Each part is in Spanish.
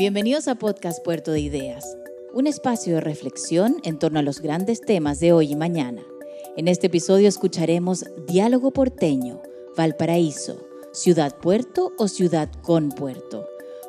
Bienvenidos a Podcast Puerto de Ideas, un espacio de reflexión en torno a los grandes temas de hoy y mañana. En este episodio escucharemos Diálogo porteño, Valparaíso, Ciudad Puerto o Ciudad con Puerto.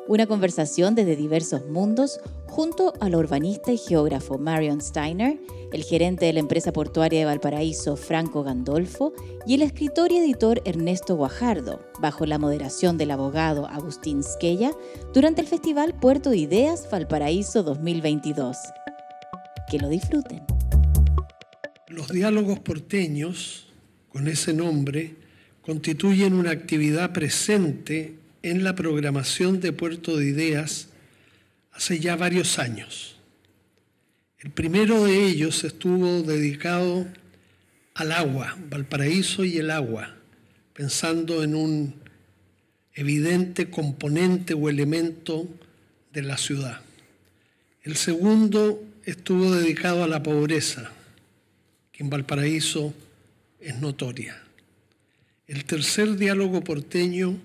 Una conversación desde diversos mundos junto al urbanista y geógrafo Marion Steiner, el gerente de la empresa portuaria de Valparaíso Franco Gandolfo y el escritor y editor Ernesto Guajardo, bajo la moderación del abogado Agustín Squella, durante el Festival Puerto de Ideas Valparaíso 2022. Que lo disfruten. Los diálogos porteños, con ese nombre, constituyen una actividad presente en la programación de Puerto de Ideas hace ya varios años. El primero de ellos estuvo dedicado al agua, Valparaíso y el agua, pensando en un evidente componente o elemento de la ciudad. El segundo estuvo dedicado a la pobreza, que en Valparaíso es notoria. El tercer diálogo porteño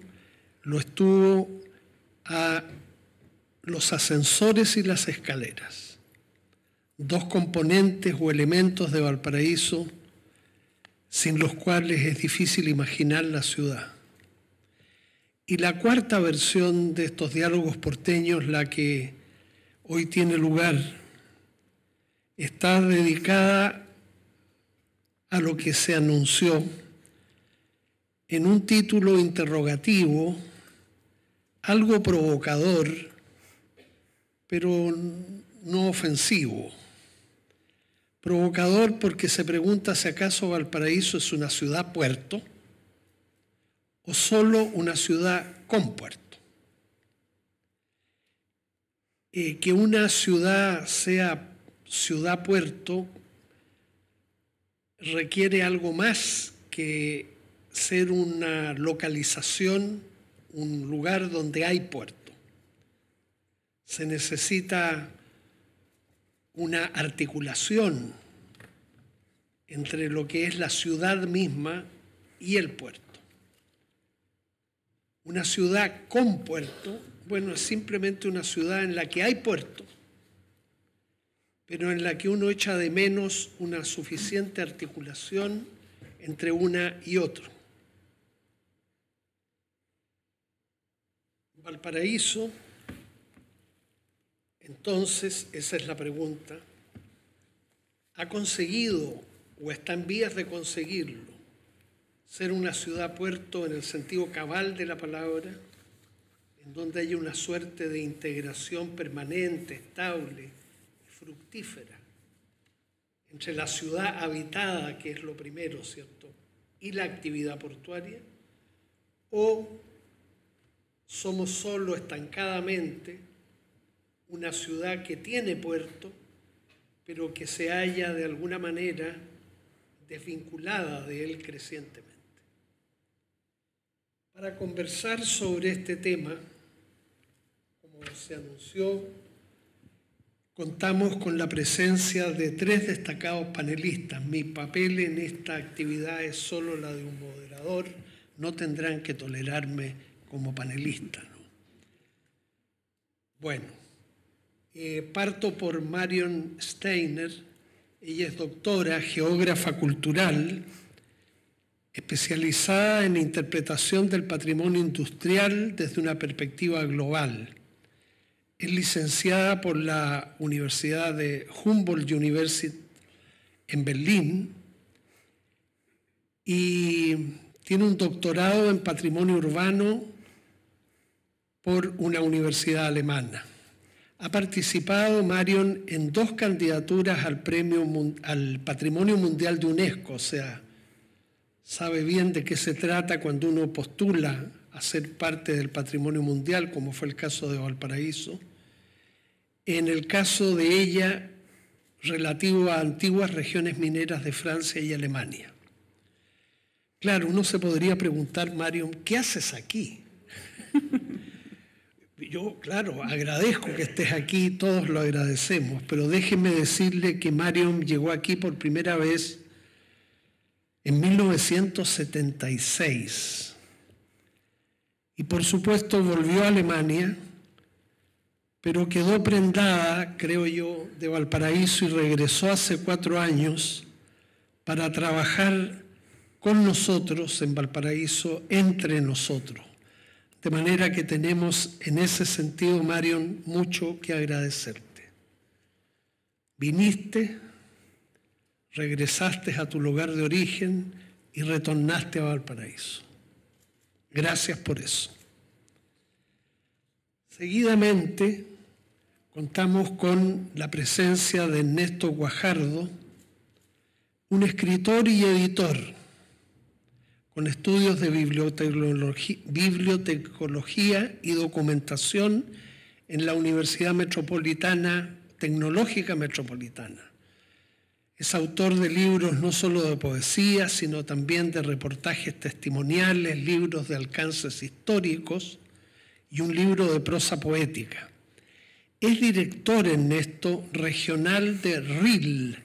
lo estuvo a los ascensores y las escaleras, dos componentes o elementos de Valparaíso sin los cuales es difícil imaginar la ciudad. Y la cuarta versión de estos diálogos porteños, la que hoy tiene lugar, está dedicada a lo que se anunció en un título interrogativo algo provocador, pero no ofensivo. Provocador porque se pregunta si acaso Valparaíso es una ciudad puerto o solo una ciudad con puerto. Eh, que una ciudad sea ciudad puerto requiere algo más que ser una localización un lugar donde hay puerto. Se necesita una articulación entre lo que es la ciudad misma y el puerto. Una ciudad con puerto, bueno, es simplemente una ciudad en la que hay puerto, pero en la que uno echa de menos una suficiente articulación entre una y otra. Valparaíso, entonces, esa es la pregunta, ha conseguido o está en vías de conseguirlo ser una ciudad-puerto en el sentido cabal de la palabra, en donde haya una suerte de integración permanente, estable y fructífera entre la ciudad habitada, que es lo primero, ¿cierto?, y la actividad portuaria, o somos solo estancadamente una ciudad que tiene puerto, pero que se halla de alguna manera desvinculada de él crecientemente. Para conversar sobre este tema, como se anunció, contamos con la presencia de tres destacados panelistas. Mi papel en esta actividad es solo la de un moderador, no tendrán que tolerarme como panelista. Bueno, eh, parto por Marion Steiner. Ella es doctora, geógrafa cultural, especializada en interpretación del patrimonio industrial desde una perspectiva global. Es licenciada por la Universidad de Humboldt University en Berlín y tiene un doctorado en patrimonio urbano por una universidad alemana. Ha participado Marion en dos candidaturas al premio al Patrimonio Mundial de UNESCO, o sea, sabe bien de qué se trata cuando uno postula a ser parte del patrimonio mundial, como fue el caso de Valparaíso. En el caso de ella, relativo a antiguas regiones mineras de Francia y Alemania. Claro, uno se podría preguntar, Marion, ¿qué haces aquí? Yo, claro, agradezco que estés aquí, todos lo agradecemos, pero déjeme decirle que Marion llegó aquí por primera vez en 1976 y por supuesto volvió a Alemania, pero quedó prendada, creo yo, de Valparaíso y regresó hace cuatro años para trabajar con nosotros en Valparaíso, entre nosotros. De manera que tenemos en ese sentido, Marion, mucho que agradecerte. Viniste, regresaste a tu lugar de origen y retornaste a Valparaíso. Gracias por eso. Seguidamente contamos con la presencia de Ernesto Guajardo, un escritor y editor con estudios de bibliotecología y documentación en la Universidad Metropolitana, Tecnológica Metropolitana. Es autor de libros no solo de poesía, sino también de reportajes testimoniales, libros de alcances históricos y un libro de prosa poética. Es director en esto regional de RIL,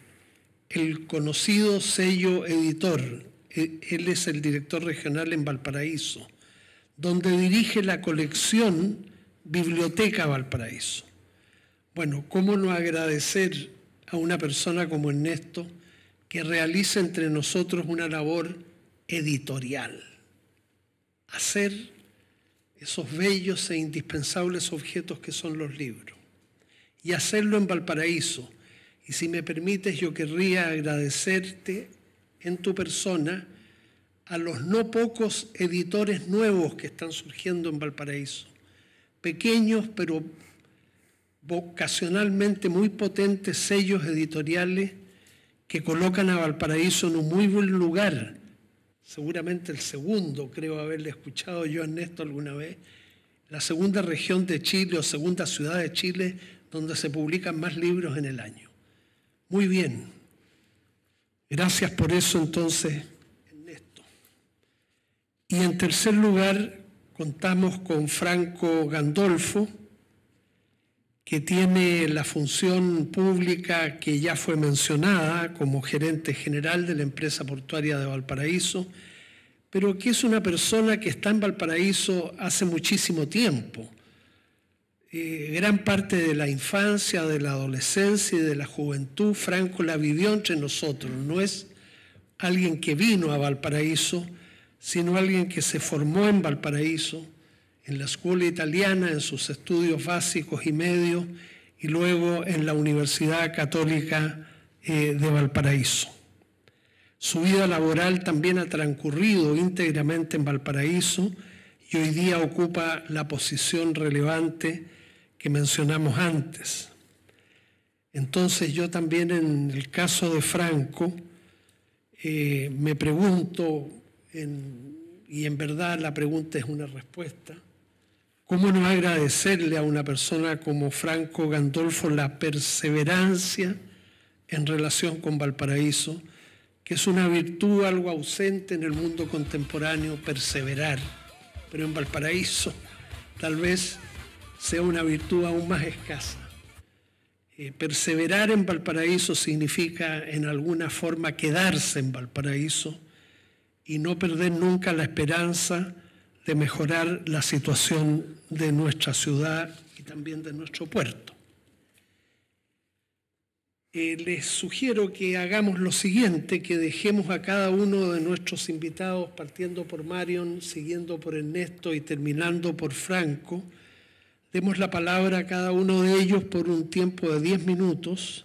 el conocido sello editor. E, él es el director regional en Valparaíso, donde dirige la colección Biblioteca Valparaíso. Bueno, ¿cómo no agradecer a una persona como Ernesto que realiza entre nosotros una labor editorial? Hacer esos bellos e indispensables objetos que son los libros. Y hacerlo en Valparaíso. Y si me permites, yo querría agradecerte en tu persona a los no pocos editores nuevos que están surgiendo en Valparaíso. Pequeños, pero vocacionalmente muy potentes sellos editoriales que colocan a Valparaíso en un muy buen lugar seguramente el segundo, creo haberle escuchado yo a Ernesto alguna vez, la segunda región de Chile o segunda ciudad de Chile donde se publican más libros en el año. Muy bien. Gracias por eso entonces, Ernesto. Y en tercer lugar, contamos con Franco Gandolfo, que tiene la función pública que ya fue mencionada como gerente general de la empresa portuaria de Valparaíso, pero que es una persona que está en Valparaíso hace muchísimo tiempo. Eh, gran parte de la infancia, de la adolescencia y de la juventud, Franco la vivió entre nosotros. No es alguien que vino a Valparaíso, sino alguien que se formó en Valparaíso, en la escuela italiana, en sus estudios básicos y medios, y luego en la Universidad Católica eh, de Valparaíso. Su vida laboral también ha transcurrido íntegramente en Valparaíso y hoy día ocupa la posición relevante que mencionamos antes. Entonces yo también en el caso de Franco eh, me pregunto, y en verdad la pregunta es una respuesta, ¿Cómo no agradecerle a una persona como Franco Gandolfo la perseverancia en relación con Valparaíso, que es una virtud algo ausente en el mundo contemporáneo, perseverar, pero en Valparaíso tal vez sea una virtud aún más escasa. Eh, perseverar en Valparaíso significa en alguna forma quedarse en Valparaíso y no perder nunca la esperanza de mejorar la situación de nuestra ciudad y también de nuestro puerto. Eh, les sugiero que hagamos lo siguiente, que dejemos a cada uno de nuestros invitados, partiendo por Marion, siguiendo por Ernesto y terminando por Franco, demos la palabra a cada uno de ellos por un tiempo de 10 minutos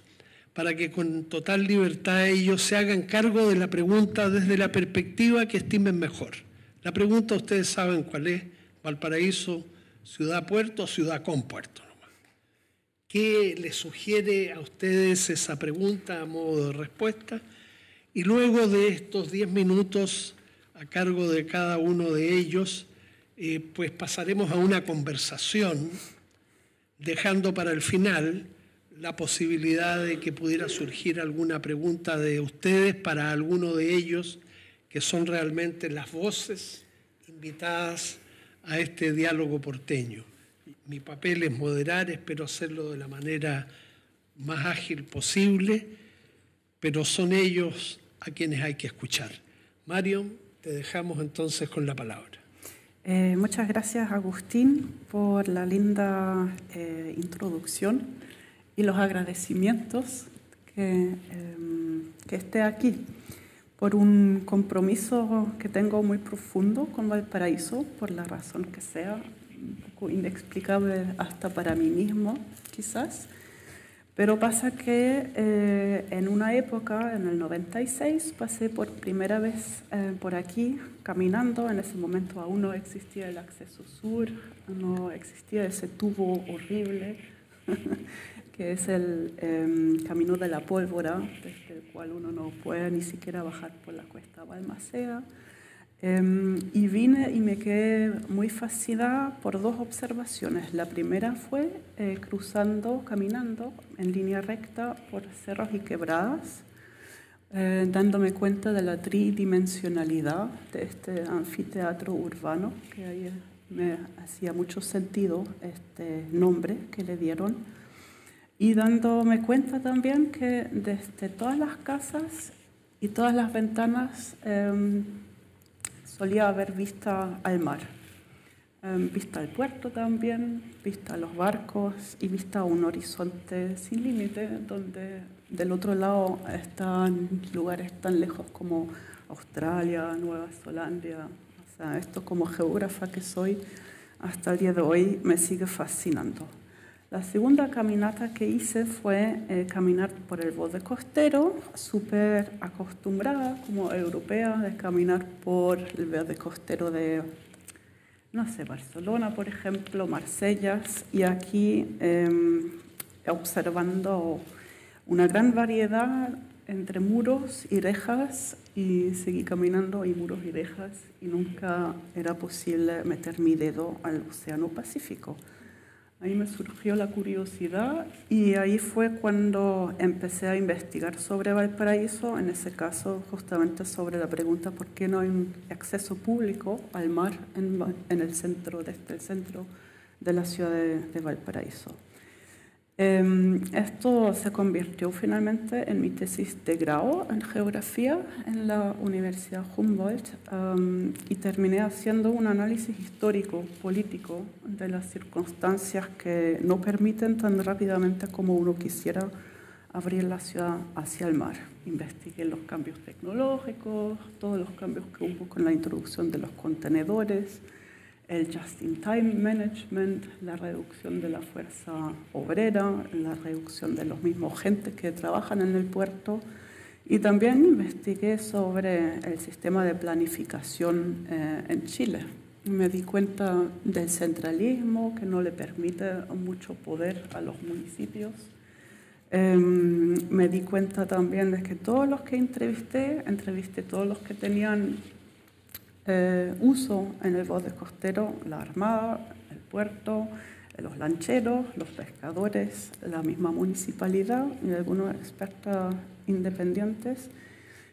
para que con total libertad ellos se hagan cargo de la pregunta desde la perspectiva que estimen mejor. La pregunta ustedes saben cuál es, Valparaíso, ciudad puerto ciudad con puerto. ¿Qué les sugiere a ustedes esa pregunta a modo de respuesta? Y luego de estos diez minutos a cargo de cada uno de ellos, eh, pues pasaremos a una conversación, dejando para el final la posibilidad de que pudiera surgir alguna pregunta de ustedes para alguno de ellos que son realmente las voces invitadas a este diálogo porteño. Mi papel es moderar, espero hacerlo de la manera más ágil posible, pero son ellos a quienes hay que escuchar. Mario, te dejamos entonces con la palabra. Eh, muchas gracias Agustín por la linda eh, introducción y los agradecimientos que, em, que esté aquí por un compromiso que tengo muy profundo con Valparaíso, por la razón que sea, un poco inexplicable hasta para mí mismo, quizás. Pero pasa que eh, en una época, en el 96, pasé por primera vez eh, por aquí caminando. En ese momento aún no existía el acceso sur, no existía ese tubo horrible que es el em, camino de la pólvora, desde el cual uno no puede ni siquiera bajar por la cuesta Balmaceda. Em, y vine y me quedé muy fascinada por dos observaciones. La primera fue eh, cruzando, caminando en línea recta por cerros y quebradas, eh, dándome cuenta de la tridimensionalidad de este anfiteatro urbano, que ahí me hacía mucho sentido este nombre que le dieron y dándome cuenta también que desde todas las casas y todas las ventanas em, solía haber vista al mar, em, vista al puerto también, vista a los barcos y vista a un horizonte sin límite donde del otro lado están lugares tan lejos como Australia, Nueva Zelanda. O sea, esto como geógrafa que soy, hasta el día de hoy me sigue fascinando. La segunda caminata que hice fue eh, caminar por el borde costero, súper acostumbrada como europea de caminar por el verde costero de, no sé, Barcelona, por ejemplo, Marsella, y aquí em, observando una gran variedad entre muros y rejas y seguí caminando y muros y rejas y nunca era posible meter mi dedo al Océano Pacífico. Ahí me surgió la curiosidad y ahí fue cuando empecé a investigar sobre Valparaíso, en ese caso justamente sobre la pregunta por qué no hay un acceso público al mar en, el centro, desde el centro de la ciudad de Valparaíso. Em, esto se convirtió finalmente en mi tesis de grado en geografía en la Universidad Humboldt em, y terminé haciendo un análisis histórico, político de las circunstancias que no permiten tan rápidamente como uno quisiera abrir la ciudad hacia el mar. Investigué los cambios tecnológicos, todos los cambios que hubo con la introducción de los contenedores, el just-in-time management, la reducción de la fuerza obrera, la reducción de los mismos gentes que trabajan en el puerto. Y también investigué sobre el sistema de planificación eh, en Chile. Me di cuenta del centralismo que no le permite mucho poder a los municipios. Em, me di cuenta también de que todos los que entrevisté, entrevisté todos los que tenían eh, uso en el borde costero la armada, el puerto, los lancheros, los pescadores, la misma municipalidad y algunos expertos independientes.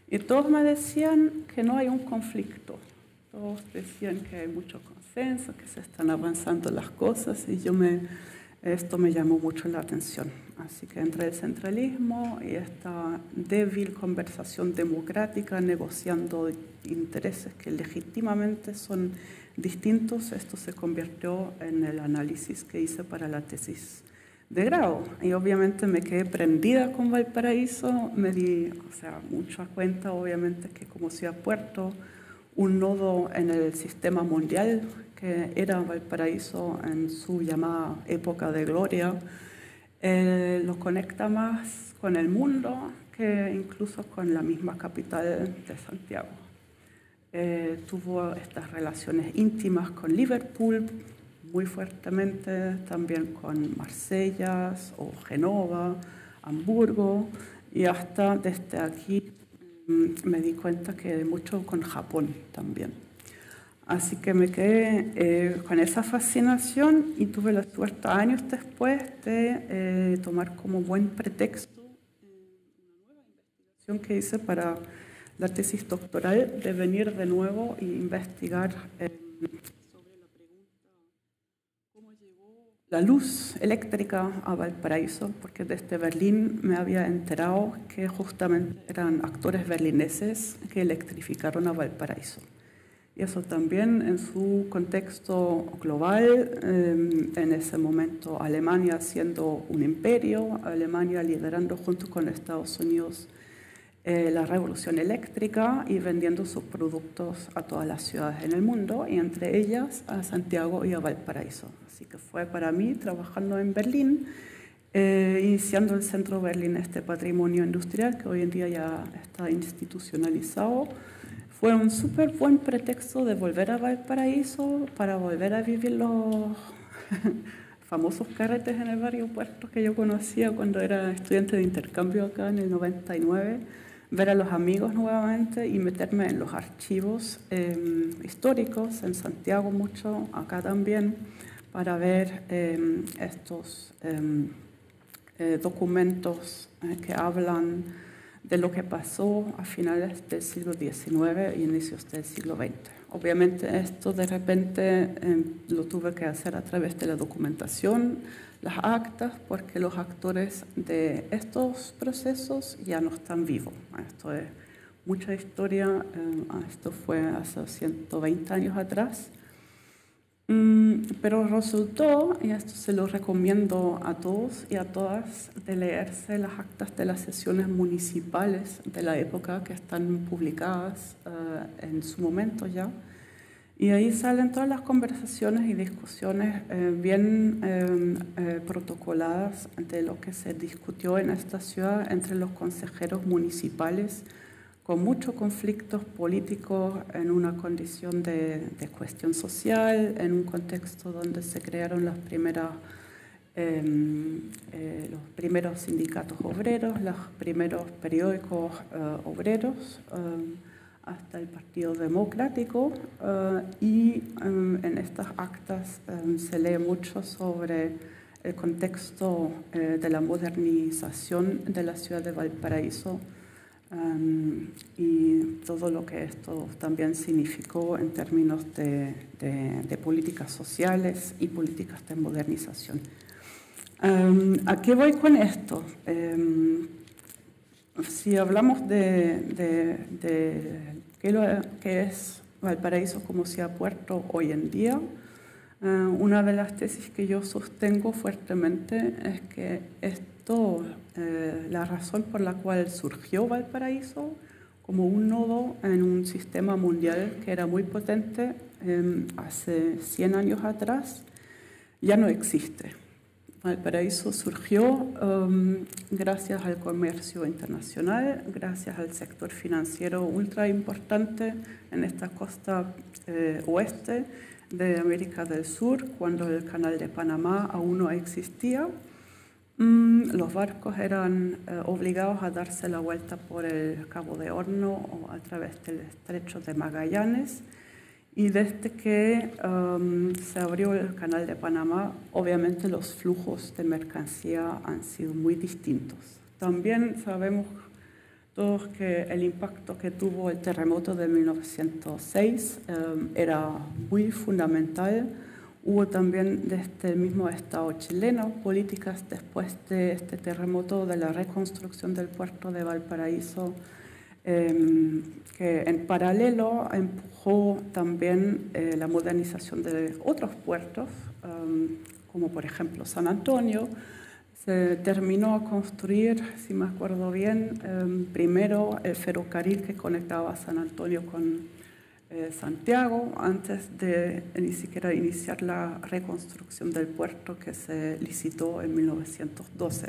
Y todos me decían que no hay un conflicto. Todos decían que hay mucho consenso, que se están avanzando las cosas y yo me, esto me llamó mucho la atención. Así que entre el centralismo y esta débil conversación democrática negociando intereses que legítimamente son distintos, esto se convirtió en el análisis que hice para la tesis de grado. Y obviamente me quedé prendida con Valparaíso, me di o sea, mucha cuenta obviamente que como ciudad puerto, un nodo en el sistema mundial que era Valparaíso en su llamada época de gloria, eh, lo conecta más con el mundo que incluso con la misma capital de Santiago. Eh, tuvo estas relaciones íntimas con Liverpool muy fuertemente, también con Marsella o Genova, Hamburgo y hasta desde aquí mm, me di cuenta que mucho con Japón también. Así que me quedé eh, con esa fascinación y tuve la suerte años después de eh, tomar como buen pretexto una nueva investigación que hice para la tesis doctoral de venir de nuevo e investigar eh, sobre la pregunta cómo llegó la luz eléctrica a Valparaíso, porque desde Berlín me había enterado que justamente eran actores berlineses que electrificaron a Valparaíso. Y eso también en su contexto global, em, en ese momento Alemania siendo un imperio, Alemania liderando junto con Estados Unidos eh, la revolución eléctrica y vendiendo sus productos a todas las ciudades en el mundo, y entre ellas a Santiago y a Valparaíso. Así que fue para mí trabajando en Berlín, eh, iniciando el Centro Berlín, este patrimonio industrial que hoy en día ya está institucionalizado fue un súper buen pretexto de volver a Valparaíso para volver a vivir los famosos carretes en el barrio Puerto que yo conocía cuando era estudiante de intercambio acá en el 99, ver a los amigos nuevamente y meterme en los archivos em, históricos, en Santiago mucho, acá también, para ver em, estos em, eh, documentos eh, que hablan de lo que pasó a finales del siglo XIX y inicios del siglo XX. Obviamente esto de repente em, lo tuve que hacer a través de la documentación, las actas, porque los actores de estos procesos ya no están vivos. Esto es mucha historia, em, esto fue hace 120 años atrás. Mm, pero resultó, y esto se lo recomiendo a todos y a todas, de leerse las actas de las sesiones municipales de la época que están publicadas eh, en su momento ya. Y ahí salen todas las conversaciones y discusiones eh, bien eh, protocoladas de lo que se discutió en esta ciudad entre los consejeros municipales con muchos conflictos políticos en una condición de, cuestión social, en un contexto donde se crearon las primeras, em, eh, los primeros sindicatos obreros, los primeros periódicos eh, obreros, em, hasta el Partido Democrático, eh, y em, en estas actas se lee mucho sobre el contexto de la modernización de la ciudad de Valparaíso y todo lo que esto también significó en términos de, de, políticas sociales y políticas de modernización. ¿A qué voy con esto? si hablamos de, qué, es Valparaíso como sea puerto hoy en día, una de las tesis que yo sostengo fuertemente es que eh, la razón por la cual surgió Valparaíso como un nodo en un sistema mundial que era muy potente em, hace 100 años atrás, ya no existe. Valparaíso surgió em, gracias al comercio internacional, gracias al sector financiero ultra importante en esta costa eh, oeste de América del Sur, cuando el canal de Panamá aún no existía los barcos eran eh, obligados a darse la vuelta por el Cabo de Horno o a través del estrecho de Magallanes. Y desde que um, se abrió el canal de Panamá, obviamente los flujos de mercancía han sido muy distintos. También sabemos todos que el impacto que tuvo el terremoto de 1906 um, era muy fundamental Hubo también desde el mismo Estado chileno políticas después de este terremoto de la reconstrucción del puerto de Valparaíso, em, que en paralelo empujó también eh, la modernización de otros puertos, em, como por ejemplo San Antonio. Se terminó a construir, si me acuerdo bien, em, primero el ferrocarril que conectaba San Antonio con eh, Santiago antes de ni siquiera iniciar la reconstrucción del puerto que se licitó en 1912.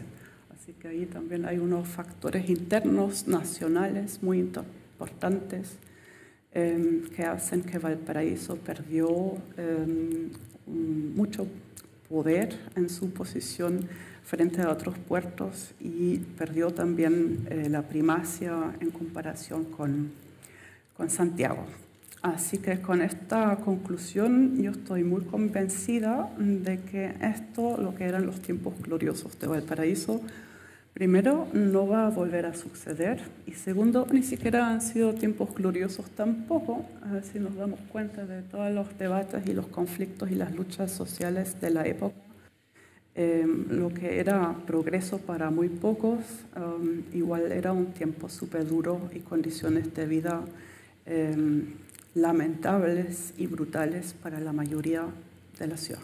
Así que ahí también hay unos factores internos nacionales muy importantes em, que hacen que Valparaíso perdió em, mucho poder en su posición frente a otros puertos y perdió también eh, la primacia en comparación con, con Santiago. Así que con esta conclusión yo estoy muy convencida de que esto, lo que eran los tiempos gloriosos de Valparaíso, primero no va a volver a suceder y segundo ni siquiera han sido tiempos gloriosos tampoco, si nos damos cuenta de todos los debates y los conflictos y las luchas sociales de la época. Em, lo que era progreso para muy pocos, em, igual era un tiempo súper duro y condiciones de vida em, lamentables y brutales para la mayoría de la ciudad.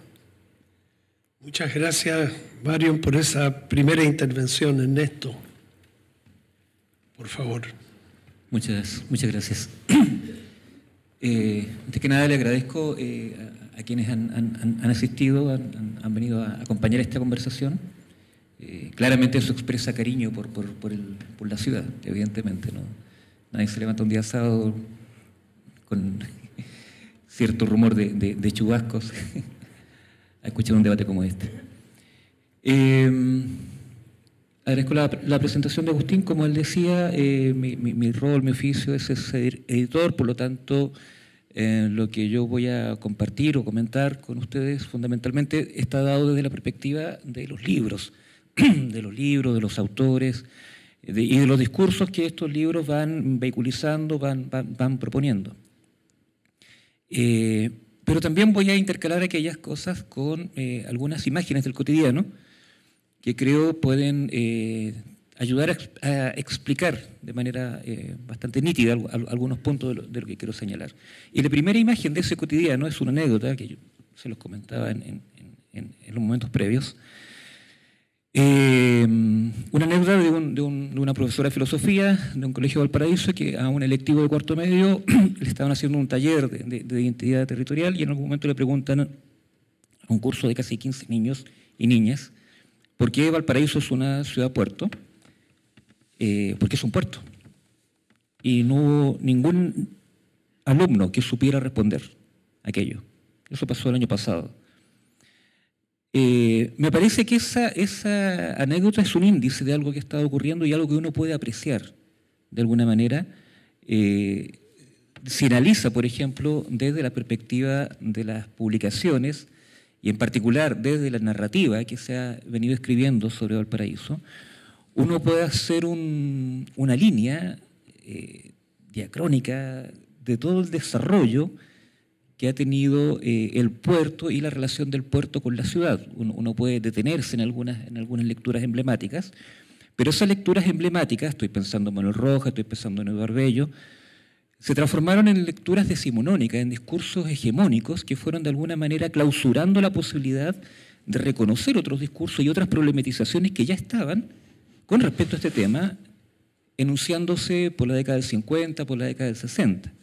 Muchas gracias, Marion, por esa primera intervención, Ernesto. Por favor. Muchas, muchas gracias. Eh, antes que nada, le agradezco eh, a, quienes han, asistido, han, venido a acompañar esta conversación. Eh, claramente eso expresa cariño por, la ciudad, evidentemente. ¿no? Nadie se levanta un día sábado con cierto rumor de, chubascos a escuchar un debate como este. Agradezco la, presentación de Agustín. Como él decía, eh, mi, rol, mi oficio es ser editor, por lo tanto, eh, lo que yo voy a compartir o comentar con ustedes fundamentalmente está dado desde la perspectiva de los libros, de los libros, de los autores y de los discursos que estos libros van vehiculizando, van, van, proponiendo. Eh, pero también voy a intercalar aquellas cosas con algunas imágenes del cotidiano que creo pueden eh, ayudar a, explicar de manera eh, bastante nítida algunos puntos de lo, que quiero señalar. Y la primera imagen de ese cotidiano es una anécdota que yo se los comentaba en, los momentos previos. Eh, una anécdota de, una profesora de filosofía de un colegio de Valparaíso que a un electivo de cuarto medio le estaban haciendo un taller de, de identidad territorial y en algún momento le preguntan a un curso de casi 15 niños y niñas ¿Por qué Valparaíso es una ciudad-puerto? Eh, porque es un puerto. Y no hubo ningún alumno que supiera responder aquello. Eso pasó el año pasado. Eh, me parece que esa, anécdota es un índice de algo que está ocurriendo y algo que uno puede apreciar de alguna manera. Eh, se analiza, por ejemplo, desde la perspectiva de las publicaciones y en particular desde la narrativa que se ha venido escribiendo sobre Valparaíso, uno puede hacer una línea eh, diacrónica de todo el desarrollo que ha tenido eh, el puerto y la relación del puerto con la ciudad. Uno, puede detenerse en algunas, en algunas lecturas emblemáticas, pero esas lecturas emblemáticas, estoy pensando en Manuel Rojas, estoy pensando en Eduardo Bello, se transformaron en lecturas decimonónicas, en discursos hegemónicos que fueron de alguna manera clausurando la posibilidad de reconocer otros discursos y otras problematizaciones que ya estaban con respecto a este tema, enunciándose por la década del 50, por la década del 60.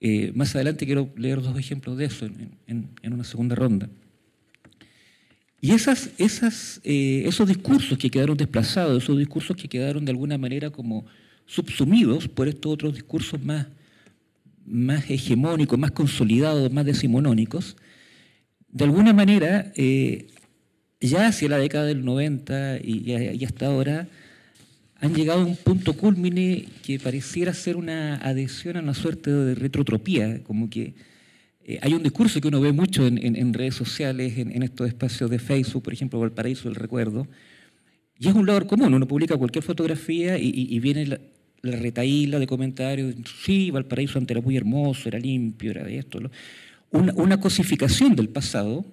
Eh, más adelante quiero leer dos ejemplos de eso en, una segunda ronda. Y esas, eh, esos discursos que quedaron desplazados, esos discursos que quedaron de alguna manera como subsumidos por estos otros discursos más, más hegemónicos, más consolidados, más decimonónicos, de alguna manera, eh, ya hacia la década del 90 y, hasta ahora, han llegado a un punto culmine que pareciera ser una adhesión a una suerte de retrotropía, como que eh, hay un discurso que uno ve mucho en, redes sociales, en, estos espacios de Facebook, por ejemplo, Valparaíso del Recuerdo, y es un logro común, uno publica cualquier fotografía y, y viene la, la retaíla de comentarios, sí, Valparaíso antes era muy hermoso, era limpio, era esto. Una, cosificación del pasado,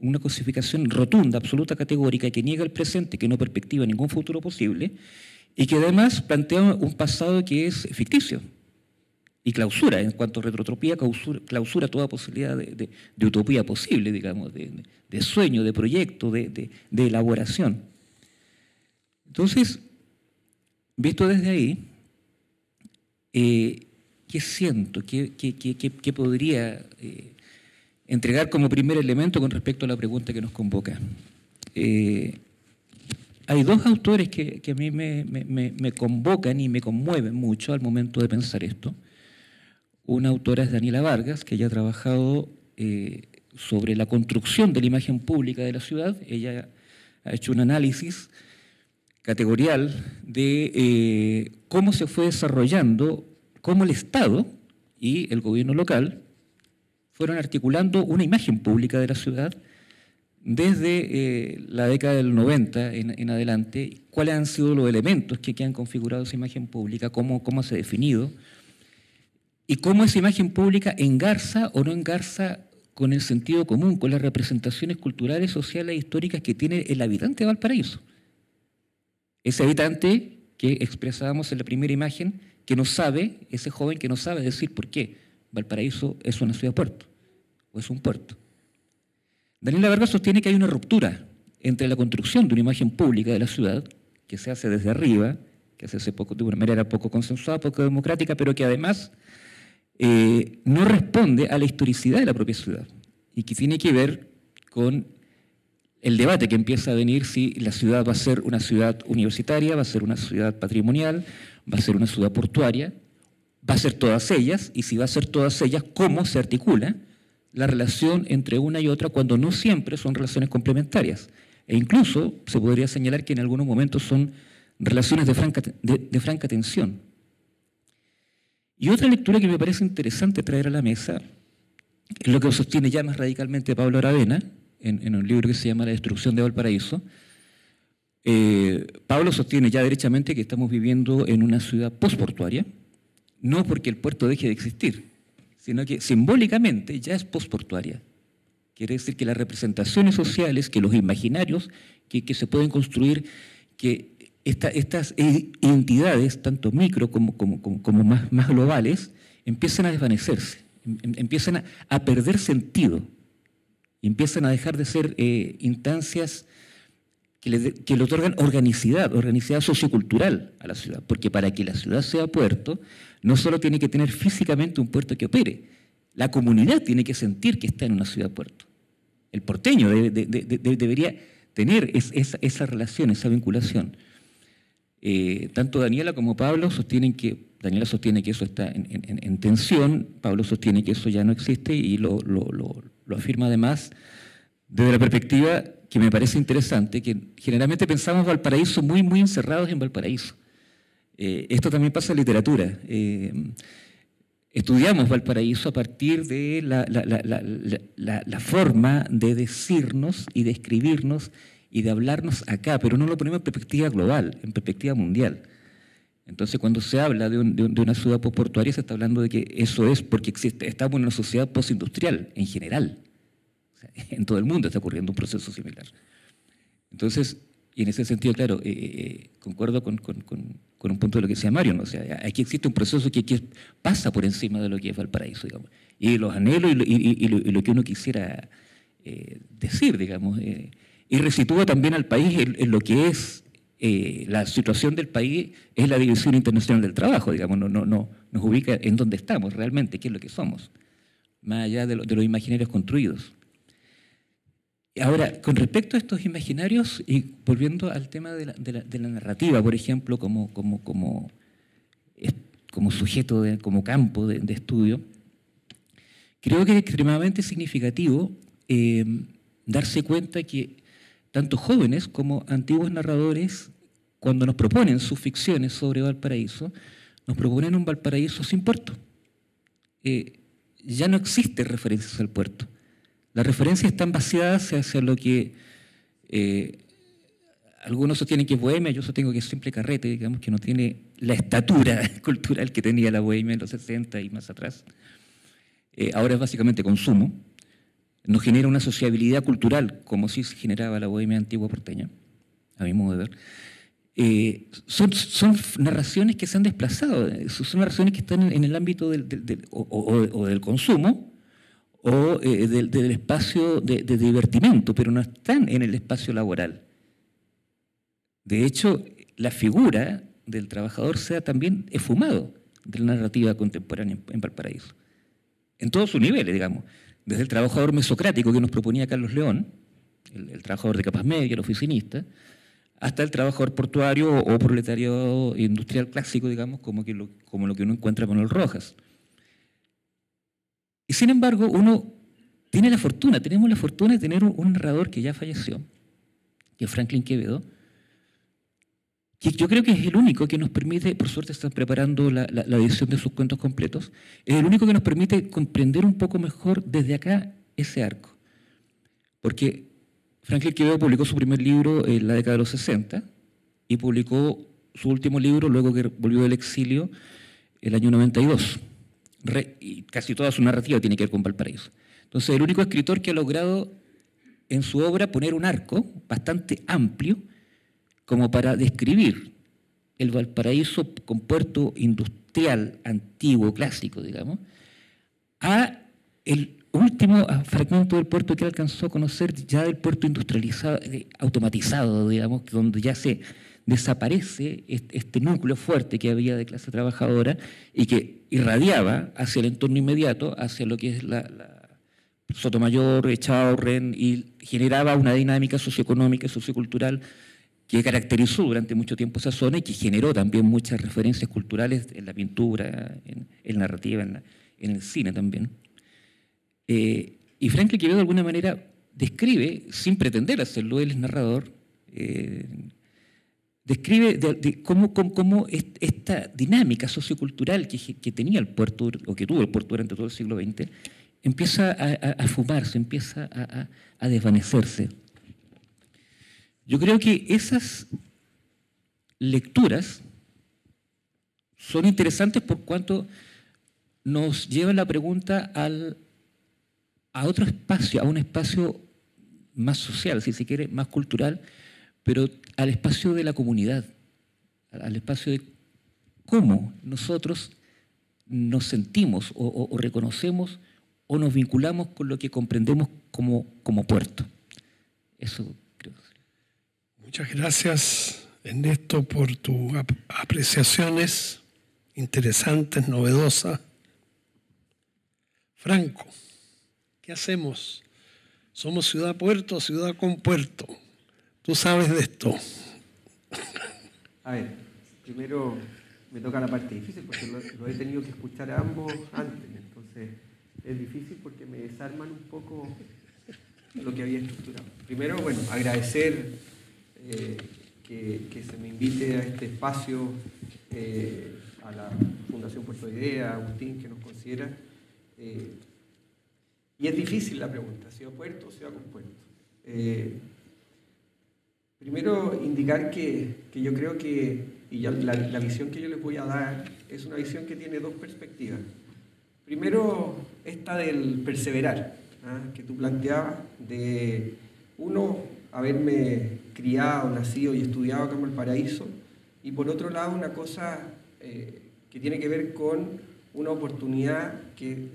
una cosificación rotunda, absoluta, categórica, que niega el presente, que no perspectiva ningún futuro posible, y que además plantea un pasado que es ficticio y clausura, en cuanto a retrotropía, clausura, toda posibilidad de, utopía posible, digamos, de, sueño, de proyecto, de, elaboración. Entonces, visto desde ahí, eh, ¿qué siento? ¿Qué, podría eh, entregar como primer elemento con respecto a la pregunta que nos convoca? Eh, hay dos autores que, a mí me, convocan y me conmueven mucho al momento de pensar esto. Una autora es Daniela Vargas, que ya ha trabajado sobre la construcción de la imagen pública de la ciudad. Ella ha hecho un análisis categorial de eh, cómo se fue desarrollando, cómo el Estado y el gobierno local fueron articulando una imagen pública de la ciudad desde eh, la década del 90 en, adelante, cuáles han sido los elementos que, han configurado esa imagen pública, cómo, cómo se ha definido, y cómo esa imagen pública engarza o no engarza con el sentido común, con las representaciones culturales, sociales e históricas que tiene el habitante de Valparaíso. Ese habitante que expresábamos en la primera imagen, que no sabe, ese joven que no sabe decir por qué Valparaíso es una ciudad-puerto o es un puerto. Daniela Vargas sostiene que hay una ruptura entre la construcción de una imagen pública de la ciudad, que se hace desde arriba, que se hace poco, de una manera poco consensuada, poco democrática, pero que además eh, no responde a la historicidad de la propia ciudad. Y que tiene que ver con el debate que empieza a venir si la ciudad va a ser una ciudad universitaria, va a ser una ciudad patrimonial, va a ser una ciudad portuaria, va a ser todas ellas, y si va a ser todas ellas, cómo se articula la relación entre una y otra cuando no siempre son relaciones complementarias. E incluso se podría señalar que en algunos momentos son relaciones de franca, de, franca tensión. Y otra lectura que me parece interesante traer a la mesa es lo que sostiene ya más radicalmente Pablo Aravena en, un libro que se llama La destrucción de Valparaíso. Eh, Pablo sostiene ya derechamente que estamos viviendo en una ciudad postportuaria, no porque el puerto deje de existir, sino que simbólicamente ya es postportuaria. Quiere decir que las representaciones sociales, que los imaginarios que, se pueden construir, que estas entidades, tanto micro como, como, más, más, globales, empiezan a desvanecerse, em, em, empiezan a, perder sentido, empiezan a dejar de ser eh, instancias que le, que le, otorgan organicidad, organicidad sociocultural a la ciudad, porque para que la ciudad sea puerto, no solo tiene que tener físicamente un puerto que opere, la comunidad tiene que sentir que está en una ciudad-puerto. El porteño debería tener esa, relación, esa vinculación. Eh, tanto Daniela como Pablo sostienen que, Daniela sostiene que eso está en, tensión, Pablo sostiene que eso ya no existe y lo, afirma además desde la perspectiva que me parece interesante, que generalmente pensamos Valparaíso muy, muy encerrados en Valparaíso. Eh, esto también pasa en literatura. Eh, estudiamos Valparaíso a partir de la, forma de decirnos y de escribirnos y de hablarnos acá, pero no lo ponemos en perspectiva global, en perspectiva mundial. Entonces, cuando se habla de, una ciudad postportuaria, se está hablando de que eso es porque existe, estamos en una sociedad postindustrial en general. en todo el mundo está ocurriendo un proceso similar. Entonces, y en ese sentido, claro, eh, eh, concuerdo con, un punto de lo que decía Mario, ¿no? o sea, aquí existe un proceso que, pasa por encima de lo que es Valparaíso, digamos, y los anhelos y lo, que uno quisiera eh, decir, digamos, y resitúa también al país en, lo que es la situación del país, es la División Internacional del Trabajo, digamos, no, no, no, nos ubica en dónde estamos realmente, qué es lo que somos, más allá de, de los imaginarios construidos. Ahora, con respecto a estos imaginarios, y volviendo al tema de la, narrativa, por ejemplo, como, sujeto, de, como campo de, estudio, creo que es extremadamente significativo eh, darse cuenta que tanto jóvenes como antiguos narradores, cuando nos proponen sus ficciones sobre Valparaíso, nos proponen un Valparaíso sin puerto. Eh, ya no existen referencias al puerto. Las referencias están vaciadas hacia lo que eh, algunos sostienen que es bohemia, yo sostengo que es simple carrete, digamos que no tiene la estatura cultural que tenía la bohemia en los 60 y más atrás. Eh, ahora es básicamente consumo. No genera una sociabilidad cultural como sí se generaba la bohemia antigua porteña, a mi modo de ver. Eh, son, narraciones que se han desplazado, son narraciones que están en, el ámbito del, o del consumo o eh, del, espacio de, divertimento, pero no están en el espacio laboral. De hecho, la figura del trabajador sea también esfumado de la narrativa contemporánea en, Valparaíso. En todos sus niveles, digamos. Desde el trabajador mesocrático que nos proponía Carlos León, el, trabajador de capas medias, el oficinista, hasta el trabajador portuario o proletario industrial clásico, digamos, como, que como lo que uno encuentra con el Rojas. Y sin embargo, uno tiene la fortuna, tenemos la fortuna de tener un, narrador que ya falleció, que es Franklin Quevedo, que yo creo que es el único que nos permite, por suerte están preparando la, edición de sus cuentos completos, es el único que nos permite comprender un poco mejor desde acá ese arco. Porque Franklin Quevedo publicó su primer libro en la década de los 60 y publicó su último libro luego que volvió del exilio el año 92 y casi toda su narrativa tiene que ver con Valparaíso. Entonces, el único escritor que ha logrado en su obra poner un arco bastante amplio como para describir el Valparaíso con puerto industrial antiguo, clásico, digamos, a el último fragmento del puerto que alcanzó a conocer ya del puerto industrializado, eh, automatizado, digamos, donde ya se desaparece este núcleo fuerte que había de clase trabajadora y que irradiaba hacia el entorno inmediato, hacia lo que es la, la Sotomayor, Echaurren, y generaba una dinámica socioeconómica y sociocultural que caracterizó durante mucho tiempo esa zona y que generó también muchas referencias culturales en la pintura, en, la narrativa, en, el cine también. Eh, y Franklin Quevedo de alguna manera describe, sin pretender hacerlo, él es narrador, eh, describe de, cómo, esta dinámica sociocultural que, tenía el puerto, o que tuvo el puerto durante todo el siglo XX, empieza a, fumarse, empieza a, a, desvanecerse. Yo creo que esas lecturas son interesantes por cuanto nos llevan la pregunta al, a otro espacio, a un espacio más social, si se quiere, más cultural, pero al espacio de la comunidad, al espacio de cómo nosotros nos sentimos o, reconocemos o nos vinculamos con lo que comprendemos como, como puerto. Eso creo. Muchas gracias, Ernesto, por tus apreciaciones interesantes, novedosas. Franco, ¿qué hacemos? ¿Somos ciudad-puerto o ciudad con puerto? Tú sabes de esto. A ver, primero me toca la parte difícil porque lo, he tenido que escuchar a ambos antes. Entonces es difícil porque me desarman un poco lo que había estructurado. Primero, bueno, agradecer eh, que, se me invite a este espacio, eh, a la Fundación Puerto de Idea, a Agustín, que nos considera. Eh, y es difícil la pregunta, ¿ciudad puerto o ciudad con puerto? Primero, indicar que, yo creo que, y la, visión que yo les voy a dar, es una visión que tiene dos perspectivas. Primero, esta del perseverar, ¿ah? que tú planteabas, de uno, haberme criado, nacido y estudiado acá en Valparaíso, y por otro lado, una cosa eh, que tiene que ver con una oportunidad que,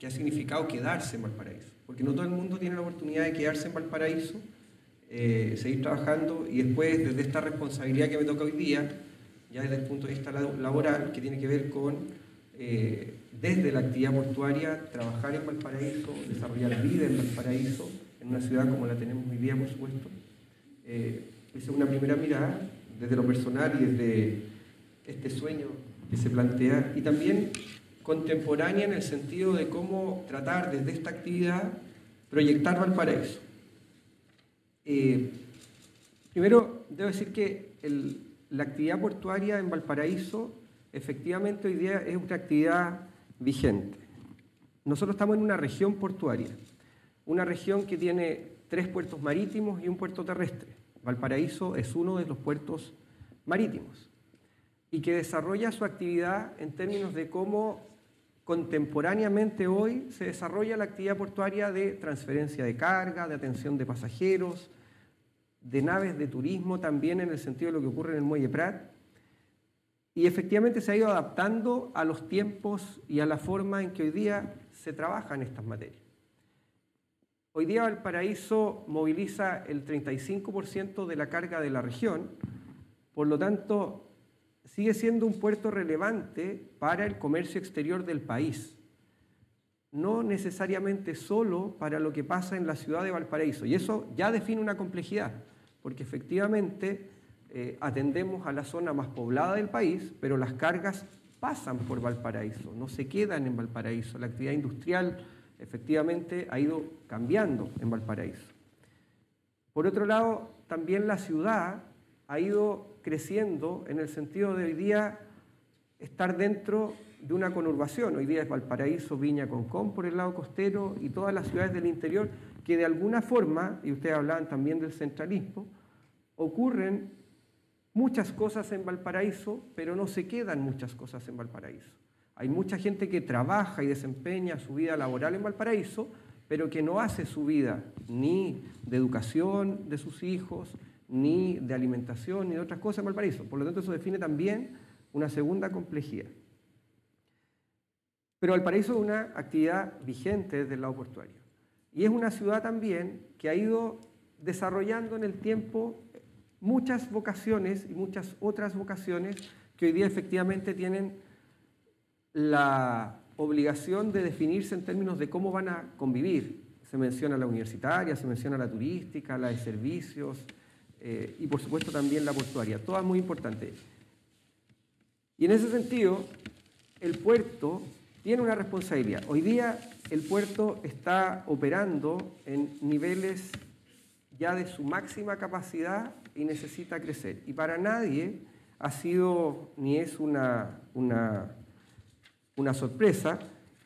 que ha significado quedarse en Valparaíso, porque no todo el mundo tiene la oportunidad de quedarse en Valparaíso, eh, seguir trabajando y después desde esta responsabilidad que me toca hoy día, ya desde el punto de vista laboral, que tiene que ver con, eh, desde la actividad portuaria, trabajar en Valparaíso, desarrollar vida en Valparaíso, en una ciudad como la tenemos hoy día, por supuesto. Eh, esa es una primera mirada, desde lo personal y desde este sueño que se plantea, y también contemporánea en el sentido de cómo tratar desde esta actividad proyectar Valparaíso. Eh, primero, debo decir que la actividad portuaria en Valparaíso efectivamente hoy día es una actividad vigente. Nosotros estamos en una región portuaria, una región que tiene tres puertos marítimos y un puerto terrestre. Valparaíso es uno de los puertos marítimos y que desarrolla su actividad en términos de cómo contemporáneamente hoy se desarrolla la actividad portuaria de transferencia de carga, de atención de pasajeros, de naves de turismo también en el sentido de lo que ocurre en el Muelle Prat. Y efectivamente se ha ido adaptando a los tiempos y a la forma en que hoy día se trabaja estas materias. Hoy día Valparaíso moviliza el 35% de la carga de la región, por lo tanto sigue siendo un puerto relevante para el comercio exterior del país, no necesariamente solo para lo que pasa en la ciudad de Valparaíso. Y eso ya define una complejidad porque efectivamente eh, atendemos a la zona más poblada del país, pero las cargas pasan por Valparaíso, no se quedan en Valparaíso. La actividad industrial efectivamente ha ido cambiando en Valparaíso. Por otro lado, también la ciudad ha ido creciendo en el sentido de hoy día estar dentro de una conurbación. Hoy día es Valparaíso, Viña, Concón por el lado costero y todas las ciudades del interior que de alguna forma, y ustedes hablaban también del centralismo, ocurren muchas cosas en Valparaíso, pero no se quedan muchas cosas en Valparaíso. Hay mucha gente que trabaja y desempeña su vida laboral en Valparaíso, pero que no hace su vida ni de educación de sus hijos, ni de alimentación, ni de otras cosas en Valparaíso. Por lo tanto, eso define también una segunda complejidad. Pero Valparaíso es una actividad vigente desde el lado portuario. Y es una ciudad también que ha ido desarrollando en el tiempo muchas vocaciones y muchas otras vocaciones que hoy día efectivamente tienen la obligación de definirse en términos de cómo van a convivir. Se menciona la universitaria, se menciona la turística, la de servicios eh, y por supuesto también la portuaria, todas muy importantes. Y en ese sentido, el puerto tiene una responsabilidad. Hoy día el puerto está operando en niveles ya de su máxima capacidad y necesita crecer. Y para nadie ha sido ni es una, una, una sorpresa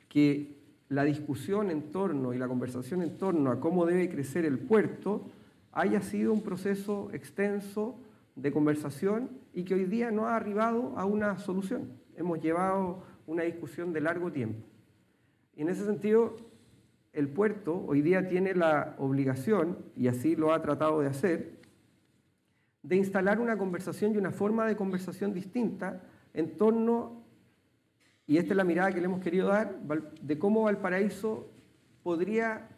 que la discusión en torno y la conversación en torno a cómo debe crecer el puerto haya sido un proceso extenso de conversación y que hoy día no ha arribado a una solución. Hemos llevado una discusión de largo tiempo. Y en ese sentido, el puerto hoy día tiene la obligación, y así lo ha tratado de hacer, de instalar una conversación y una forma de conversación distinta en torno, y esta es la mirada que le hemos querido dar, de cómo Valparaíso podría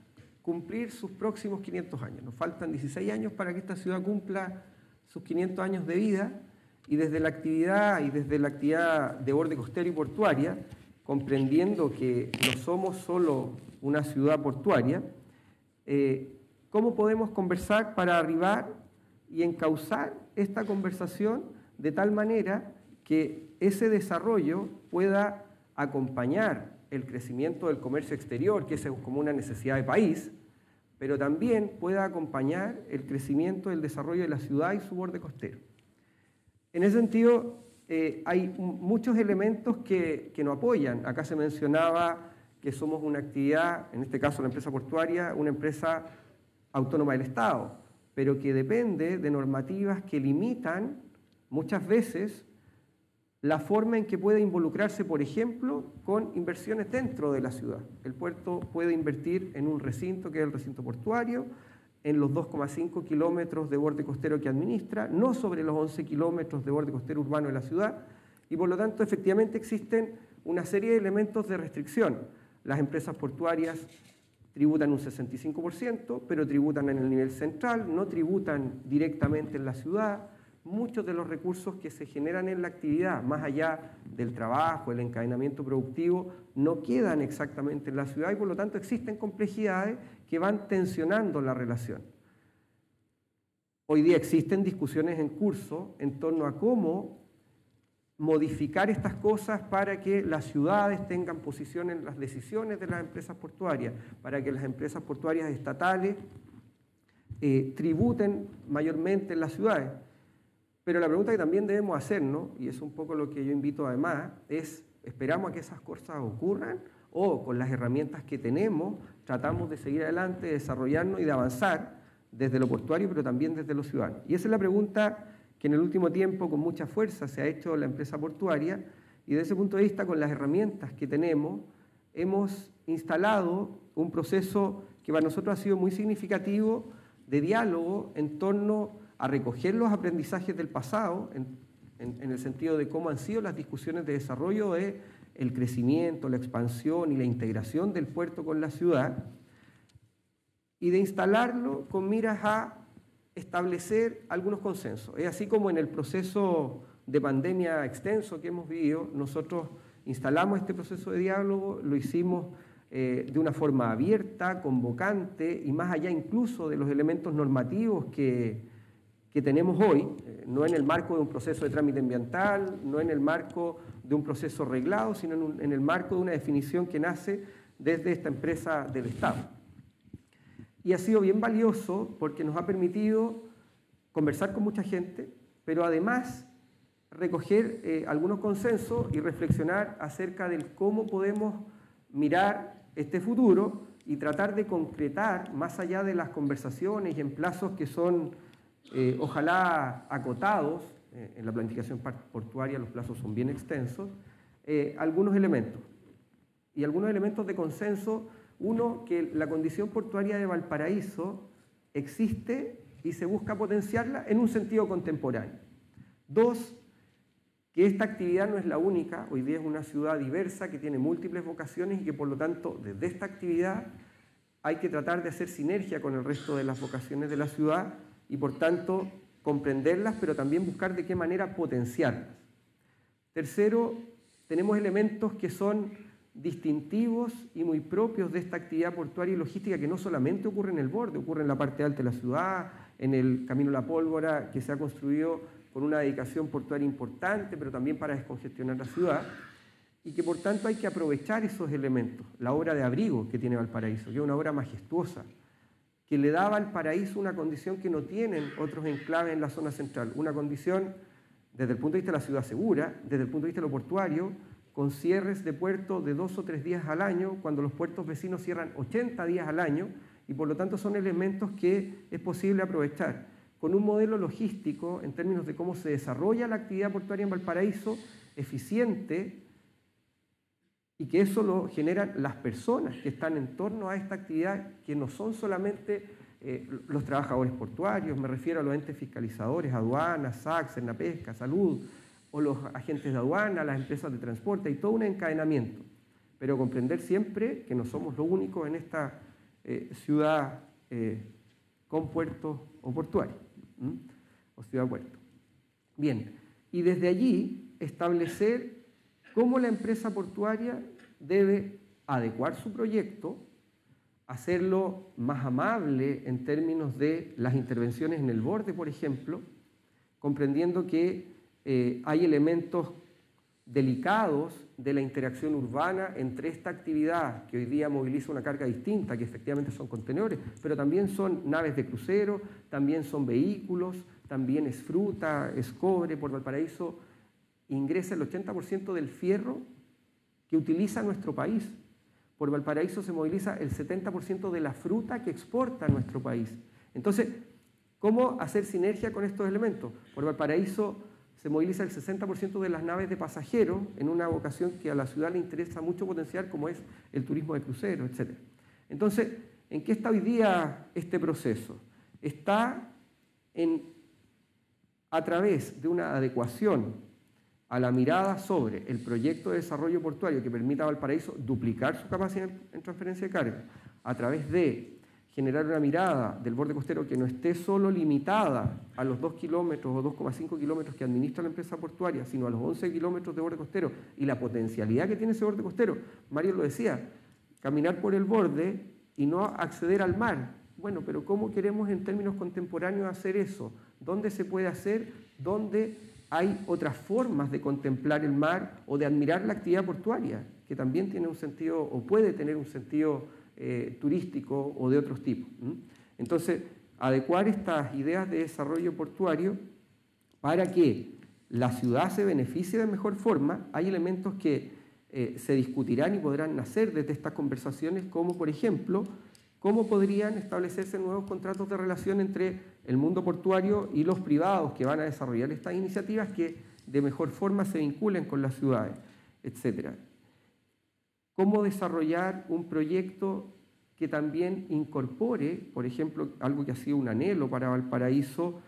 cumplir sus próximos 500 años. Nos faltan 16 años para que esta ciudad cumpla sus 500 años de vida y desde la actividad y desde la actividad de borde costero y portuaria, comprendiendo que no somos solo una ciudad portuaria, eh, ¿cómo podemos conversar para arribar y encauzar esta conversación de tal manera que ese desarrollo pueda acompañar el crecimiento del comercio exterior, que es como una necesidad de país, pero también pueda acompañar el crecimiento del desarrollo de la ciudad y su borde costero. En ese sentido, eh, hay muchos elementos que, que nos apoyan. Acá se mencionaba que somos una actividad, en este caso la empresa portuaria, una empresa autónoma del Estado, pero que depende de normativas que limitan muchas veces la forma en que puede involucrarse, por ejemplo, con inversiones dentro de la ciudad. El puerto puede invertir en un recinto que es el recinto portuario, en los 2,5 kilómetros de borde costero que administra, no sobre los 11 kilómetros de borde costero urbano de la ciudad, y por lo tanto efectivamente existen una serie de elementos de restricción las empresas portuarias tributan un 65%, pero tributan en el nivel central, no tributan directamente en la ciudad. Muchos de los recursos que se generan en la actividad, más allá del trabajo, el encadenamiento productivo, no quedan exactamente en la ciudad y por lo tanto existen complejidades que van tensionando la relación. Hoy día existen discusiones en curso en torno a cómo modificar estas cosas para que las ciudades tengan posición en las decisiones de las empresas portuarias, para que las empresas portuarias estatales eh, tributen mayormente en las ciudades. Pero la pregunta que también debemos hacernos, y es un poco lo que yo invito además, es, ¿esperamos a que esas cosas ocurran? ¿O con las herramientas que tenemos tratamos de seguir adelante, de desarrollarnos y de avanzar desde lo portuario, pero también desde lo ciudadano? Y esa es la pregunta que en el último tiempo con mucha fuerza se ha hecho la empresa portuaria y desde ese punto de vista con las herramientas que tenemos hemos instalado un proceso que para nosotros ha sido muy significativo de diálogo en torno a recoger los aprendizajes del pasado, en, el sentido de cómo han sido las discusiones de desarrollo de el crecimiento, la expansión y la integración del puerto con la ciudad, y de instalarlo con miras a establecer algunos consensos. Es así como en el proceso de pandemia extenso que hemos vivido, nosotros instalamos este proceso de diálogo, lo hicimos eh, de una forma abierta, convocante y más allá incluso de los elementos normativos que, que tenemos hoy, eh, no en el marco de un proceso de trámite ambiental, no en el marco de un proceso reglado, sino en el marco de una definición que nace desde esta empresa del Estado. Y ha sido bien valioso porque nos ha permitido conversar con mucha gente, pero además recoger eh, algunos consensos y reflexionar acerca del cómo podemos mirar este futuro y tratar de concretar, más allá de las conversaciones y en plazos que son eh, ojalá acotados, eh, en la planificación portuaria los plazos son bien extensos, algunos elementos. Y algunos elementos de consenso uno, que la condición portuaria de Valparaíso existe y se busca potenciarla en un sentido contemporáneo. Dos, que esta actividad no es la única, hoy día es una ciudad diversa que tiene múltiples vocaciones y que por lo tanto desde esta actividad hay que tratar de hacer sinergia con el resto de las vocaciones de la ciudad y por tanto comprenderlas, pero también buscar de qué manera potenciarlas. Tercero, tenemos elementos que son distintivos y muy propios de esta actividad portuaria y logística que no solamente ocurre en el borde, ocurre en la parte alta de la ciudad, en el Camino La Pólvora, que se ha construido con una dedicación portuaria importante, pero también para descongestionar la ciudad, y que por tanto hay que aprovechar esos elementos. La obra de abrigo que tiene Valparaíso, que es una obra majestuosa, que le da a Valparaíso una condición que no tienen otros enclaves en la zona central, una condición desde el punto de vista de la ciudad segura, desde el punto de vista de lo portuario, con cierres de puerto de dos o tres días al año, cuando los puertos vecinos cierran 80 días al año, y por lo tanto son elementos que es posible aprovechar. Con un modelo logístico en términos de cómo se desarrolla la actividad portuaria en Valparaíso, eficiente, y que eso lo generan las personas que están en torno a esta actividad, que no son solamente eh, los trabajadores portuarios, me refiero a los entes fiscalizadores, aduanas, SAC, pesca, salud, o los agentes de aduana, las empresas de transporte, hay todo un encadenamiento. Pero comprender siempre que no somos lo único en esta eh, ciudad eh, con puerto o portuario, o ciudad-puerto. Bien, y desde allí establecer cómo la empresa portuaria debe adecuar su proyecto, hacerlo más amable en términos de las intervenciones en el borde, por ejemplo, comprendiendo que eh, hay elementos delicados de la interacción urbana entre esta actividad que hoy día moviliza una carga distinta, que efectivamente son contenedores, pero también son naves de crucero, también son vehículos, también es fruta, es cobre, por Valparaíso ingresa el 80% del fierro que utiliza nuestro país. Por Valparaíso se moviliza el 70% de la fruta que exporta nuestro país. Entonces, ¿cómo hacer sinergia con estos elementos? Por Valparaíso se moviliza el 60% de las naves de pasajeros en una vocación que a la ciudad le interesa mucho potenciar, como es el turismo de crucero, etc. Entonces, ¿en qué está hoy día este proceso? Está en, a través de una adecuación a la mirada sobre el proyecto de desarrollo portuario que permita a Valparaíso duplicar su capacidad en transferencia de carga, a través de generar una mirada del borde costero que no esté solo limitada a los 2 kilómetros o 2,5 kilómetros que administra la empresa portuaria, sino a los 11 kilómetros de borde costero y la potencialidad que tiene ese borde costero. Mario lo decía, caminar por el borde y no acceder al mar. Bueno, pero ¿cómo queremos en términos contemporáneos hacer eso? ¿Dónde se puede hacer? ¿Dónde hay otras formas de contemplar el mar o de admirar la actividad portuaria, que también tiene un sentido o puede tener un sentido eh, turístico o de otros tipos. Entonces, adecuar estas ideas de desarrollo portuario para que la ciudad se beneficie de mejor forma, hay elementos que eh, se discutirán y podrán nacer desde estas conversaciones, como por ejemplo, cómo podrían establecerse nuevos contratos de relación entre el mundo portuario y los privados que van a desarrollar estas iniciativas que de mejor forma se vinculen con las ciudades, etc. Cómo desarrollar un proyecto que también incorpore, por ejemplo, algo que ha sido un anhelo para Valparaíso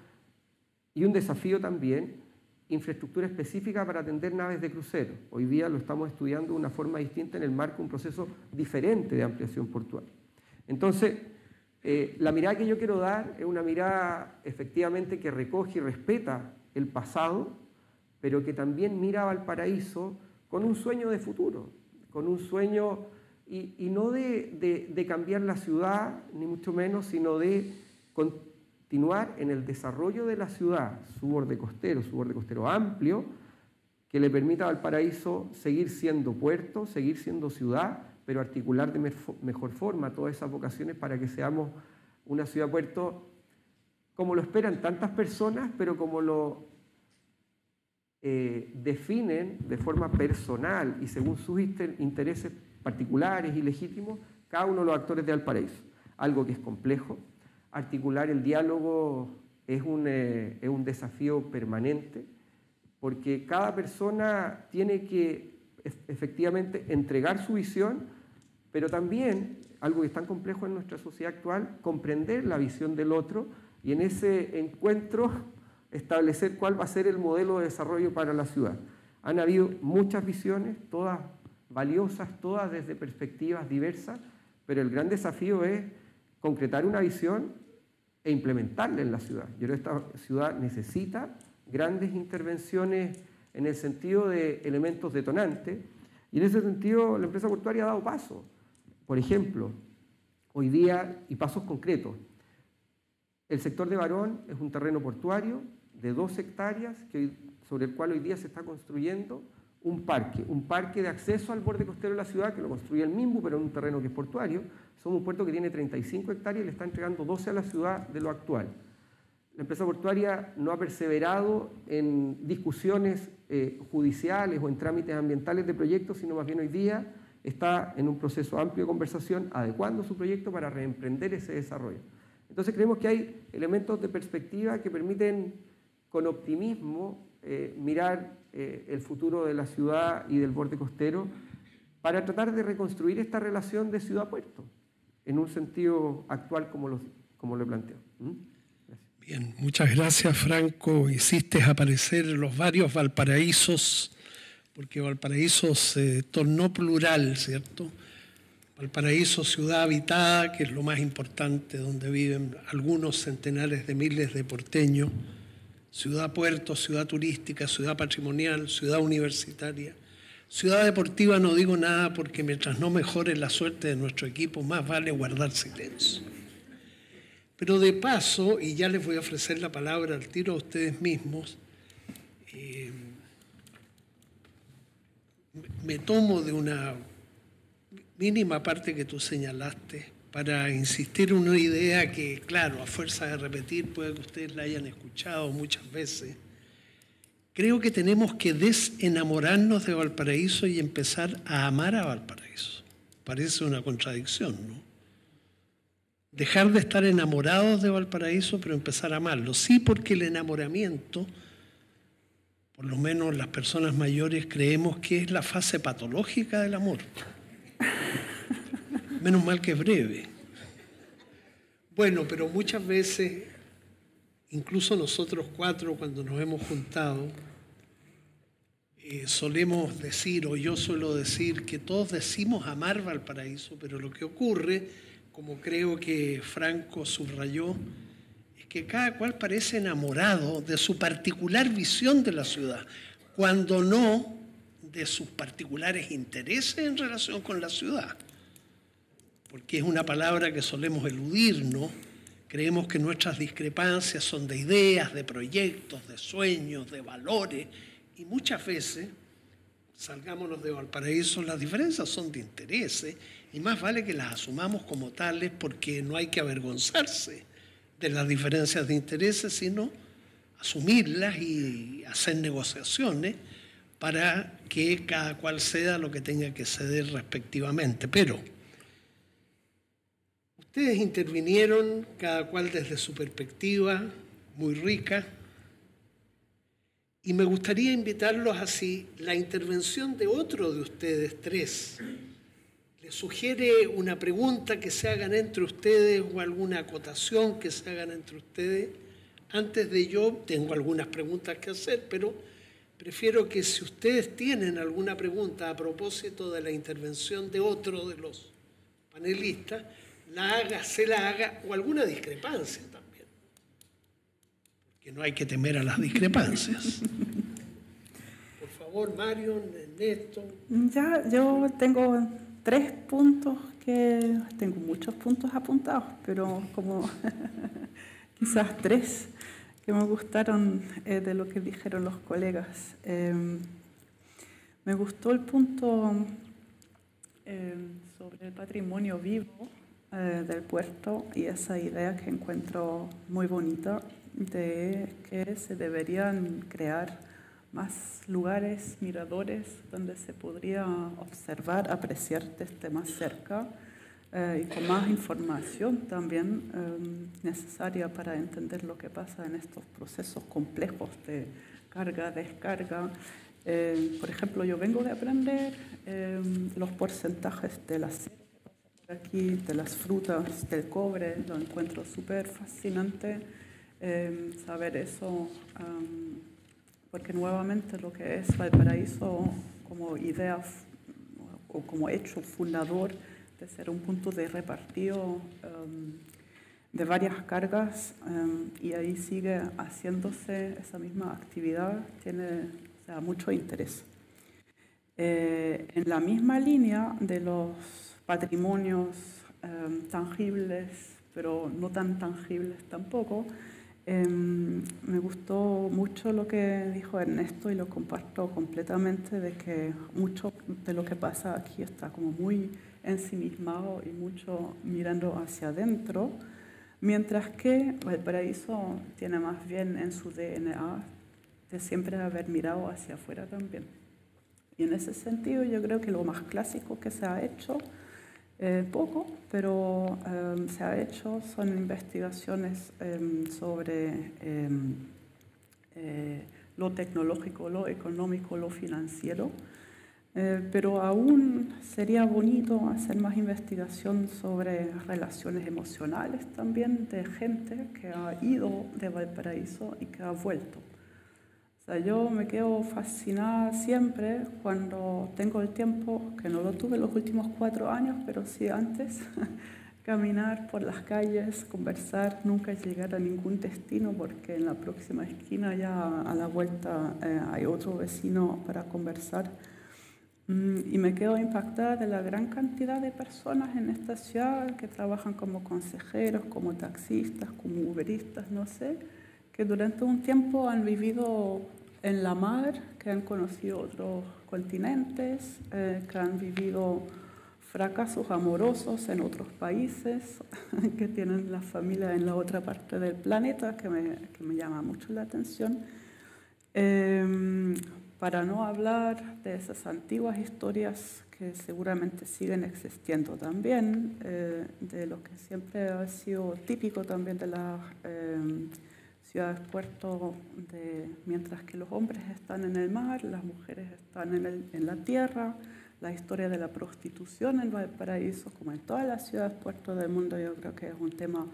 y un desafío también, infraestructura específica para atender naves de crucero. Hoy día lo estamos estudiando de una forma distinta en el marco de un proceso diferente de ampliación portuaria. Entonces, eh, la mirada que yo quiero dar es una mirada efectivamente que recoge y respeta el pasado, pero que también mira a Valparaíso con un sueño de futuro, con un sueño, y, no de, cambiar la ciudad, ni mucho menos, sino de continuar en el desarrollo de la ciudad, su borde costero, su borde costero amplio, que le permita a Valparaíso seguir siendo puerto, seguir siendo ciudad, pero articular de mejor forma todas esas vocaciones para que seamos una ciudad-puerto como lo esperan tantas personas, pero como lo eh, definen de forma personal y según sus intereses particulares y legítimos cada uno de los actores de Valparaíso. Algo que es complejo. Articular el diálogo es un, eh, es un desafío permanente porque cada persona tiene que efectivamente entregar su visión pero también, algo que es tan complejo en nuestra sociedad actual, comprender la visión del otro y en ese encuentro establecer cuál va a ser el modelo de desarrollo para la ciudad. Han habido muchas visiones, todas valiosas, todas desde perspectivas diversas, pero el gran desafío es concretar una visión e implementarla en la ciudad. Yo creo que esta ciudad necesita grandes intervenciones en el sentido de elementos detonantes, y en ese sentido la empresa portuaria ha dado pasos. Por ejemplo, hoy día, y pasos concretos, el sector de Barón es un terreno portuario de dos hectáreas que sobre el cual hoy día se está construyendo un parque, un parque de acceso al borde costero de la ciudad que lo construye el MIMBU, pero en un terreno que es portuario. Somos un puerto que tiene 35 hectáreas y le está entregando 12 a la ciudad de lo actual. La empresa portuaria no ha perseverado en discusiones eh, judiciales o en trámites ambientales de proyectos, sino más bien hoy día está en un proceso amplio de conversación adecuando su proyecto para reemprender ese desarrollo. Entonces creemos que hay elementos de perspectiva que permiten con optimismo eh, mirar eh, el futuro de la ciudad y del borde costero para tratar de reconstruir esta relación de ciudad-puerto en un sentido actual como lo, como lo planteo. ¿Mm? Bien, muchas gracias Franco. Hiciste aparecer los varios Valparaísos, porque Valparaíso se tornó plural, ¿cierto? Valparaíso, ciudad habitada, que es lo más importante, donde viven algunos centenares de miles de porteños ciudad puerto, ciudad turística, ciudad patrimonial, ciudad universitaria. Ciudad deportiva no digo nada porque mientras no mejore la suerte de nuestro equipo, más vale guardar silencio. Pero de paso, y ya les voy a ofrecer la palabra al tiro a ustedes mismos, eh, me tomo de una mínima parte que tú señalaste para insistir en una idea que, claro, a fuerza de repetir, puede que ustedes la hayan escuchado muchas veces. Creo que tenemos que desenamorarnos de Valparaíso y empezar a amar a Valparaíso. Parece una contradicción, ¿no? Dejar de estar enamorados de Valparaíso, pero empezar a amarlo. Sí, porque el enamoramiento, por lo menos las personas mayores creemos que es la fase patológica del amor. Menos mal que es breve. Bueno, pero muchas veces, incluso nosotros cuatro cuando nos hemos juntado, eh, solemos decir, o yo suelo decir, que todos decimos amar Valparaíso, pero lo que ocurre, como creo que Franco subrayó, que cada cual parece enamorado de su particular visión de la ciudad, cuando no de sus particulares intereses en relación con la ciudad porque es una palabra que solemos eludir, ¿no? Creemos que nuestras discrepancias son de ideas, de proyectos, de sueños, de valores, y muchas veces, salgámonos de Valparaíso, las diferencias son de intereses, y más vale que las asumamos como tales porque no hay que avergonzarse de las diferencias de intereses, sino asumirlas y hacer negociaciones para que cada cual ceda lo que tenga que ceder respectivamente. Pero Ustedes intervinieron, cada cual desde su perspectiva, muy rica, y me gustaría invitarlos así, la intervención de otro de ustedes tres. Les sugiere una pregunta que se hagan entre ustedes o alguna acotación que se hagan entre ustedes. Antes de yo, tengo algunas preguntas que hacer, pero prefiero que si ustedes tienen alguna pregunta a propósito de la intervención de otro de los panelistas, la haga, se la haga, o alguna discrepancia también. Porque no hay que temer a las discrepancias. Por favor, Mario, Ernesto. Ya, yo tengo tres puntos que, tengo muchos puntos apuntados, pero como quizás tres que me gustaron eh, de lo que dijeron los colegas. Em, me gustó el punto em, sobre el patrimonio vivo eh, del puerto y esa idea que encuentro muy bonita de que se deberían crear más lugares, miradores, donde se podría observar, apreciar desde más cerca eh, y con más información también eh, necesaria para entender lo que pasa en estos procesos complejos de carga, descarga. por ejemplo, yo vengo de aprender los porcentajes de las aquí de las frutas, del cobre, lo encuentro súper fascinante eh, saber eso. Porque nuevamente lo que es Valparaíso como idea o como hecho fundador de ser un punto de repartido em, de varias cargas em, y ahí sigue haciéndose esa misma actividad, tiene mucho interés. Eh, en la misma línea de los patrimonios em, tangibles, pero no tan tangibles tampoco, em, me gustó mucho lo que dijo Ernesto y lo comparto completamente de que mucho de lo que pasa aquí está como muy ensimismado y mucho mirando hacia adentro, mientras que el paraíso tiene más bien en su DNA de siempre haber mirado hacia afuera también. Y en ese sentido yo creo que lo más clásico que se ha hecho, eh, poco, pero em, se ha hecho, son investigaciones em, sobre em, eh, lo tecnológico, lo económico, lo financiero. Eh, pero aún sería bonito hacer más investigación sobre relaciones emocionales también de gente que ha ido de Valparaíso y que ha vuelto yo me quedo fascinada siempre cuando tengo el tiempo, que no lo tuve los últimos cuatro años, pero sí antes, caminar por las calles, conversar, nunca llegar a ningún destino porque en la próxima esquina ya a la vuelta eh, hay otro vecino para conversar. Mm, y me quedo impactada de la gran cantidad de personas en esta ciudad que trabajan como consejeros, como taxistas, como uberistas, no sé, que durante un tiempo han vivido en la mar, que han conocido otros continentes, eh, que han vivido fracasos amorosos en otros países, que tienen la familia en la otra parte del planeta, que me, que me llama mucho la atención. Em, para no hablar de esas antiguas historias que seguramente siguen existiendo también, eh, de lo que siempre ha sido típico también de la em, ciudades puerto de, mientras que los hombres están en el mar, las mujeres están en, el, en la tierra, la historia de la prostitución en Valparaíso, como en todas las ciudades puerto del mundo, yo creo que es un tema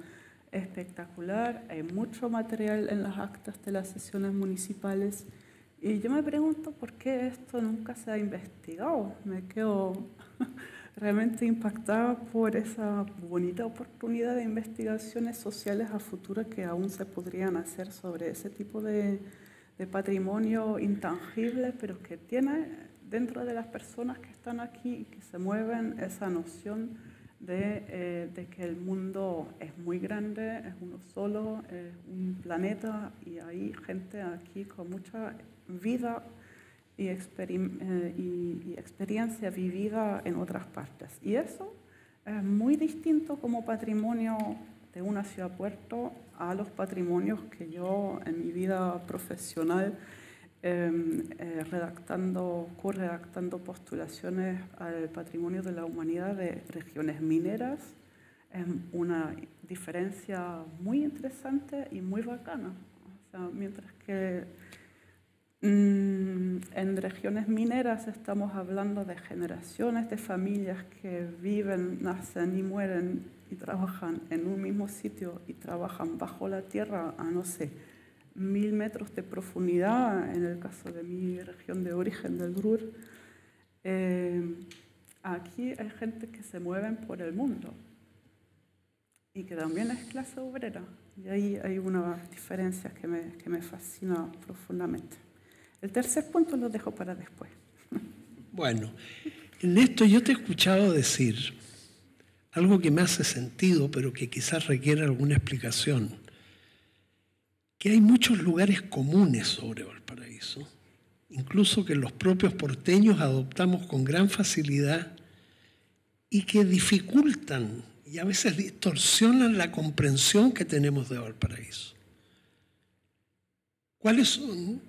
espectacular. Hay mucho material en las actas de las sesiones municipales. Y yo me pregunto por qué esto nunca se ha investigado. Me quedo realmente impactada por esa bonita oportunidad de investigaciones sociales a futuro que aún se podrían hacer sobre ese tipo de, de patrimonio intangible, pero que tiene dentro de las personas que están aquí y que se mueven esa noción de, eh, de, que el mundo es muy grande, es uno solo, es un planeta y hay gente aquí con mucha vida eh, y, experiencia vivida en otras partes. Y eso es muy distinto como patrimonio de una ciudad-puerto a los patrimonios que yo en mi vida profesional, em, eh, redactando, co-redactando postulaciones al patrimonio de la humanidad de regiones mineras, es una diferencia muy interesante y muy bacana. O sea, mientras que en regiones mineras estamos hablando de generaciones de familias que viven, nacen y mueren y trabajan en un mismo sitio y trabajan bajo la tierra a, no sé, mil metros de profundidad, en el caso de mi región de origen del Ruhr. Eh, aquí hay gente que se mueve por el mundo y que también es clase obrera. Y ahí hay una diferencia que me, que me fascina profundamente. El tercer punto lo dejo para después. Bueno, en esto yo te he escuchado decir algo que me hace sentido, pero que quizás requiere alguna explicación, que hay muchos lugares comunes sobre Valparaíso, incluso que los propios porteños adoptamos con gran facilidad y que dificultan y a veces distorsionan la comprensión que tenemos de Valparaíso. ¿Cuáles son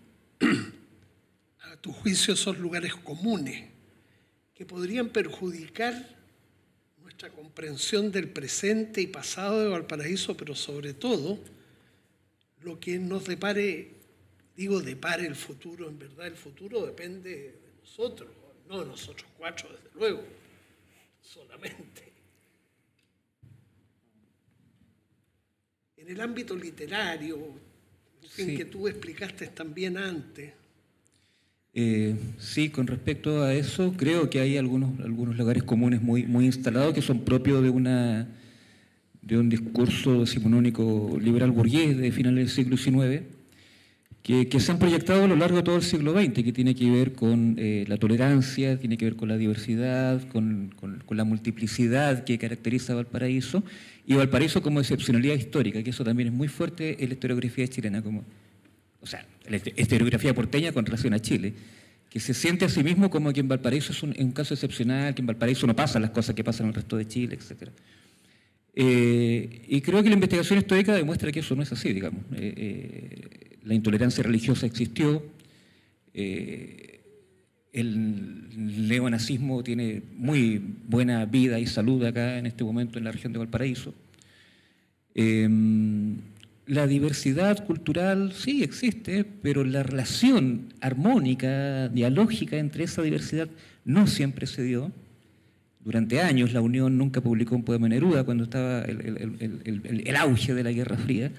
tu juicio esos lugares comunes que podrían perjudicar nuestra comprensión del presente y pasado de Valparaíso, pero sobre todo lo que nos depare, digo, depare el futuro, en verdad el futuro depende de nosotros, no de nosotros cuatro, desde luego, solamente. En el ámbito literario, en que tú explicaste también antes, Eh, sí, con respecto a eso, creo que hay algunos, algunos lugares comunes muy, muy instalados que son propios de, una, de un discurso decimonónico liberal burgués de finales del siglo XIX, que, se han proyectado a lo largo de todo el siglo XX, que tiene que ver con eh, la tolerancia, tiene que ver con la diversidad, con, con, con, la multiplicidad que caracteriza Valparaíso, y Valparaíso como excepcionalidad histórica, que eso también es muy fuerte en la historiografía chilena, como o sea, la historiografía porteña con relación a Chile, que se siente a sí mismo como que en Valparaíso es un, caso excepcional, que en Valparaíso no pasan las cosas que pasan en el resto de Chile, etc. Eh, y creo que la investigación histórica demuestra que eso no es así, digamos. Eh, eh, la intolerancia religiosa existió, el neonazismo tiene muy buena vida y salud acá en este momento en la región de Valparaíso. La diversidad cultural sí existe, pero la relación armónica, dialógica entre esa diversidad no siempre se dio. Durante años la Unión nunca publicó un poema Neruda cuando estaba el, el, auge de la Guerra Fría.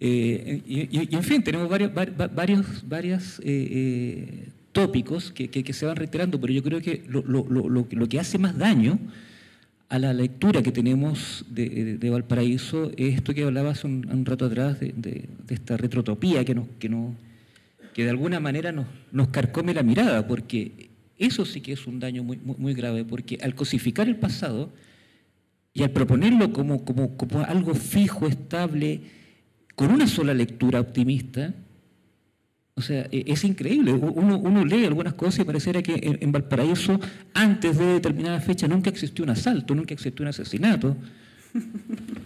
Eh, y, en fin, tenemos varios, varios, varios eh, eh, tópicos que, se van reiterando, pero yo creo que lo que hace más daño a la lectura que tenemos de, de, Valparaíso es esto que hablaba hace un, rato atrás de, de, esta retrotopía que, nos, que, que de alguna manera nos, carcome la mirada, porque eso sí que es un daño muy, grave, porque al cosificar el pasado y al proponerlo como, como algo fijo, estable, con una sola lectura optimista, o sea, e, es increíble. Uno, uno, lee algunas cosas y pareciera que en, Valparaíso, antes de determinada fecha, nunca existió un asalto, nunca existió un asesinato.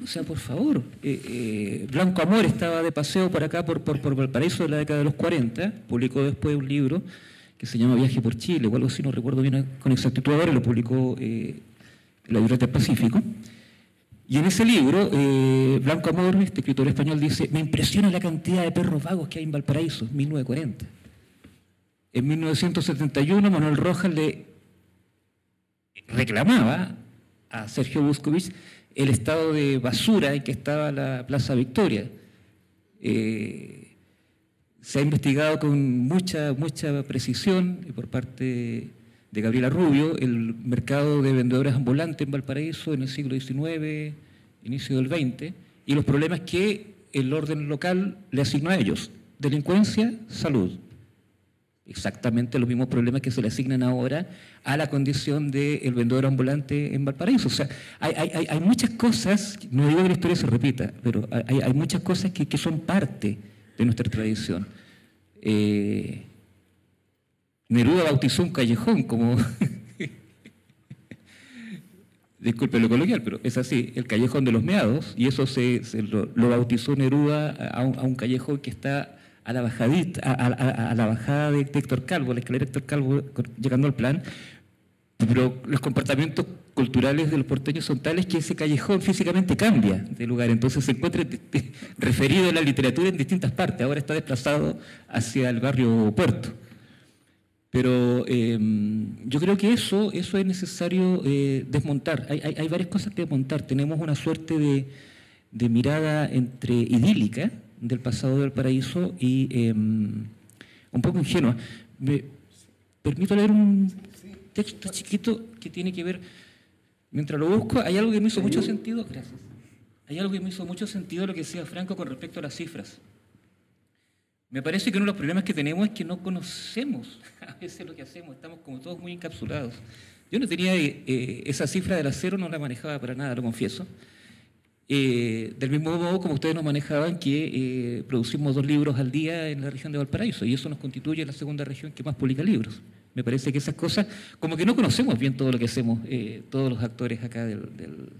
O sea, por favor. Eh, eh, Blanco Amor estaba de paseo por acá, por, por, por, Valparaíso de la década de los 40. Publicó después un libro que se llama Viaje por Chile, o algo así, no recuerdo bien con exactitud ahora, lo publicó eh, la Biblioteca Pacífico. Y en ese libro, eh, Blanco Amor, este escritor español, dice, me impresiona la cantidad de perros vagos que hay en Valparaíso, 1940. En 1971, Manuel Rojas le reclamaba a Sergio Buscovich el estado de basura en que estaba la Plaza Victoria. Eh, se ha investigado con mucha, mucha precisión por parte de Gabriela Rubio, el mercado de vendedores ambulantes en Valparaíso en el siglo XIX, inicio del XX, y los problemas que el orden local le asignó a ellos. Delincuencia, salud. Exactamente los mismos problemas que se le asignan ahora a la condición del vendedor ambulante en Valparaíso. O sea, hay, muchas cosas, no digo que la historia se repita, pero hay, muchas cosas que, que, son parte de nuestra tradición. Eh, Neruda bautizó un callejón como... Disculpe lo coloquial, pero es así, el callejón de los meados, y eso se, lo, bautizó Neruda a un, callejón que está a la, bajadita, a la bajada de, de Héctor Calvo, la escalera de Héctor Calvo, llegando al plan, pero los comportamientos culturales de los porteños son tales que ese callejón físicamente cambia de lugar, entonces se encuentra referido a la literatura en distintas partes, ahora está desplazado hacia el barrio Puerto. Pero eh, yo creo que eso, eso es necesario eh, desmontar. Hay, hay, hay, varias cosas que desmontar. Tenemos una suerte de, de mirada entre idílica del pasado del paraíso y eh, un poco ingenua. Me permito leer un texto chiquito que tiene que ver, mientras lo busco, hay algo que me hizo mucho sentido, gracias. Hay algo que me hizo mucho sentido lo que decía Franco con respecto a las cifras. Me parece que uno de los problemas que tenemos es que no conocemos a veces lo que hacemos, estamos como todos muy encapsulados. Yo no tenía eh, esa cifra del acero, no la manejaba para nada, lo confieso. Eh, del mismo modo como ustedes nos manejaban que eh, producimos dos libros al día en la región de Valparaíso y eso nos constituye la segunda región que más publica libros. Me parece que esas cosas, como que no conocemos bien todo lo que hacemos, eh, todos los actores acá del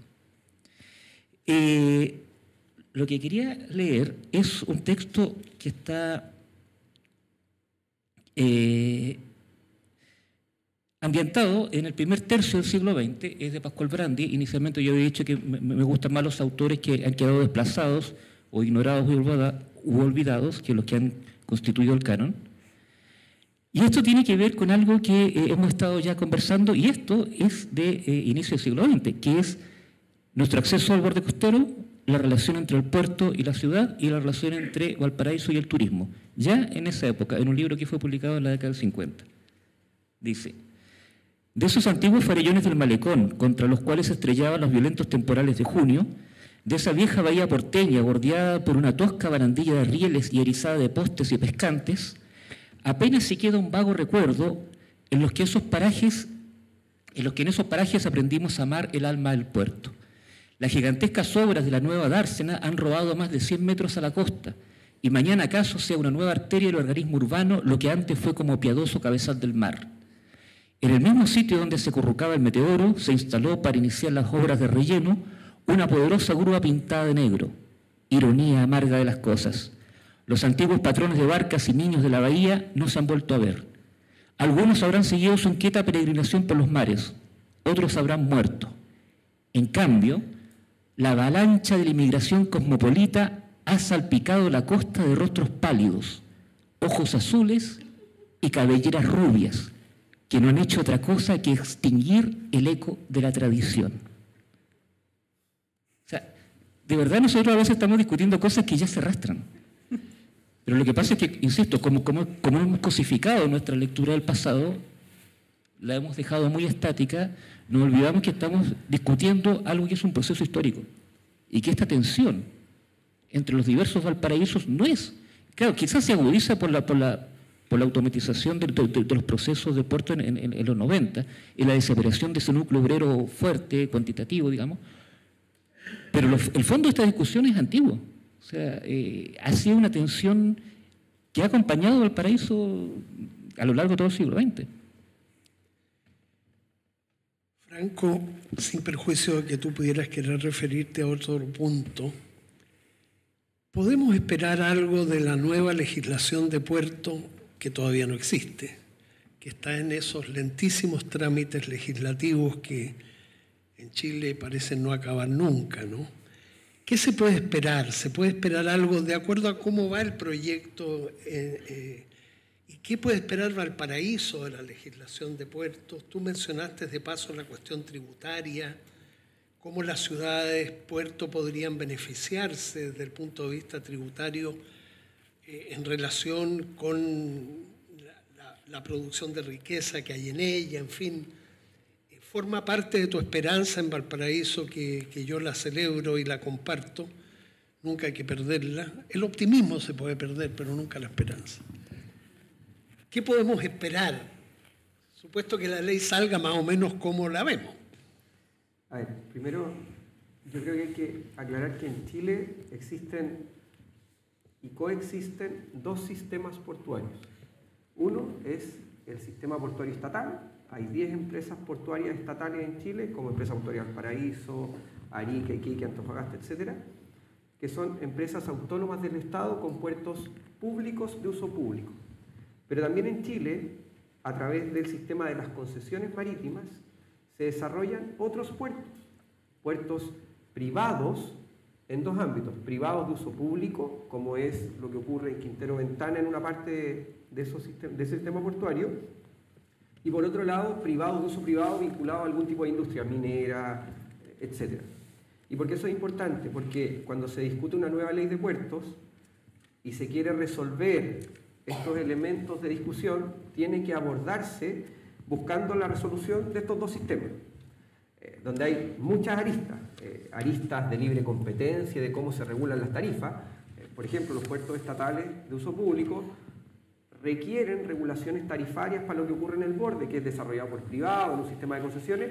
lo que quería leer es un texto que está eh, ambientado en el primer tercio del siglo XX, es de Pascual Brandi. Inicialmente yo había dicho que me, gustan más los autores que han quedado desplazados o ignorados u olvidados que los que han constituido el canon. Y esto tiene que ver con algo que eh, hemos estado ya conversando, y esto es de eh, inicio del siglo XX, que es nuestro acceso al borde costero la relación entre el puerto y la ciudad y la relación entre Valparaíso y el turismo. Ya en esa época, en un libro que fue publicado en la década del 50. Dice, de esos antiguos farellones del malecón, contra los cuales estrellaban los violentos temporales de junio, de esa vieja bahía porteña, bordeada por una tosca barandilla de rieles y erizada de postes y pescantes, apenas se queda un vago recuerdo en los que esos parajes, en los que en esos parajes aprendimos a amar el alma del puerto. Las gigantescas obras de la nueva dársena han robado más de 100 metros a la costa, y mañana acaso sea una nueva arteria del organismo urbano lo que antes fue como piadoso cabezal del mar. En el mismo sitio donde se currucaba el meteoro, se instaló para iniciar las obras de relleno una poderosa grúa pintada de negro. Ironía amarga de las cosas. Los antiguos patrones de barcas y niños de la bahía no se han vuelto a ver. Algunos habrán seguido su inquieta peregrinación por los mares, otros habrán muerto. En cambio, la avalancha de la inmigración cosmopolita ha salpicado la costa de rostros pálidos, ojos azules y cabelleras rubias, que no han hecho otra cosa que extinguir el eco de la tradición. O sea, de verdad nosotros a veces estamos discutiendo cosas que ya se arrastran. Pero lo que pasa es que, insisto, como, como, como hemos cosificado nuestra lectura del pasado, la hemos dejado muy estática, nos olvidamos que estamos discutiendo algo que es un proceso histórico y que esta tensión entre los diversos valparaísos no es, claro, quizás se agudiza por la, por la, por la automatización de, los procesos de puerto en, los 90 y la desaparición de ese núcleo obrero fuerte, cuantitativo, digamos, pero el fondo de esta discusión es antiguo. O sea, eh, ha sido una tensión que ha acompañado al paraíso a lo largo de todo el siglo XX. Franco, sin perjuicio de que tú pudieras querer referirte a otro punto, ¿podemos esperar algo de la nueva legislación de puerto que todavía no existe, que está en esos lentísimos trámites legislativos que en Chile parecen no acabar nunca, ¿no? ¿Qué se puede esperar? ¿Se puede esperar algo de acuerdo a cómo va el proyecto? Eh, eh, ¿Y qué puede esperar Valparaíso de la legislación de puertos? Tú mencionaste de paso la cuestión tributaria, cómo las ciudades puerto podrían beneficiarse desde el punto de vista tributario eh, en relación con la producción de riqueza que hay en ella, en fin forma parte de tu esperanza en Valparaíso, que, yo la celebro y la comparto. Nunca hay que perderla. El optimismo se puede perder, pero nunca la esperanza. ¿Qué podemos esperar? Supuesto que la ley salga más o menos como la vemos. A ver, primero yo creo que hay que aclarar que en Chile existen y coexisten dos sistemas portuarios. Uno es el sistema portuario estatal, hay 10 empresas portuarias estatales en Chile, como Empresa Portuaria Paraíso, Arica, Iquique, Antofagasta, etcétera, que son empresas autónomas del Estado con puertos públicos de uso público. Pero también en Chile, a través del sistema de las concesiones marítimas, se desarrollan otros puertos, puertos privados en dos ámbitos, privados de uso público, como es lo que ocurre en Quintero Ventana en una parte de, esos, de ese sistema portuario, y por otro lado, privado, de uso privado vinculado a algún tipo de industria minera, etc. ¿Y por qué eso es importante? Porque cuando se discute una nueva ley de puertos y se quiere resolver estos elementos de discusión, tiene que abordarse buscando la resolución de estos dos sistemas, eh, donde hay muchas aristas, eh, aristas de libre competencia, de cómo se regulan las tarifas, eh, por ejemplo, los puertos estatales de uso público requieren regulaciones tarifarias para lo que ocurre en el borde, que es desarrollado por privado, en un sistema de concesiones,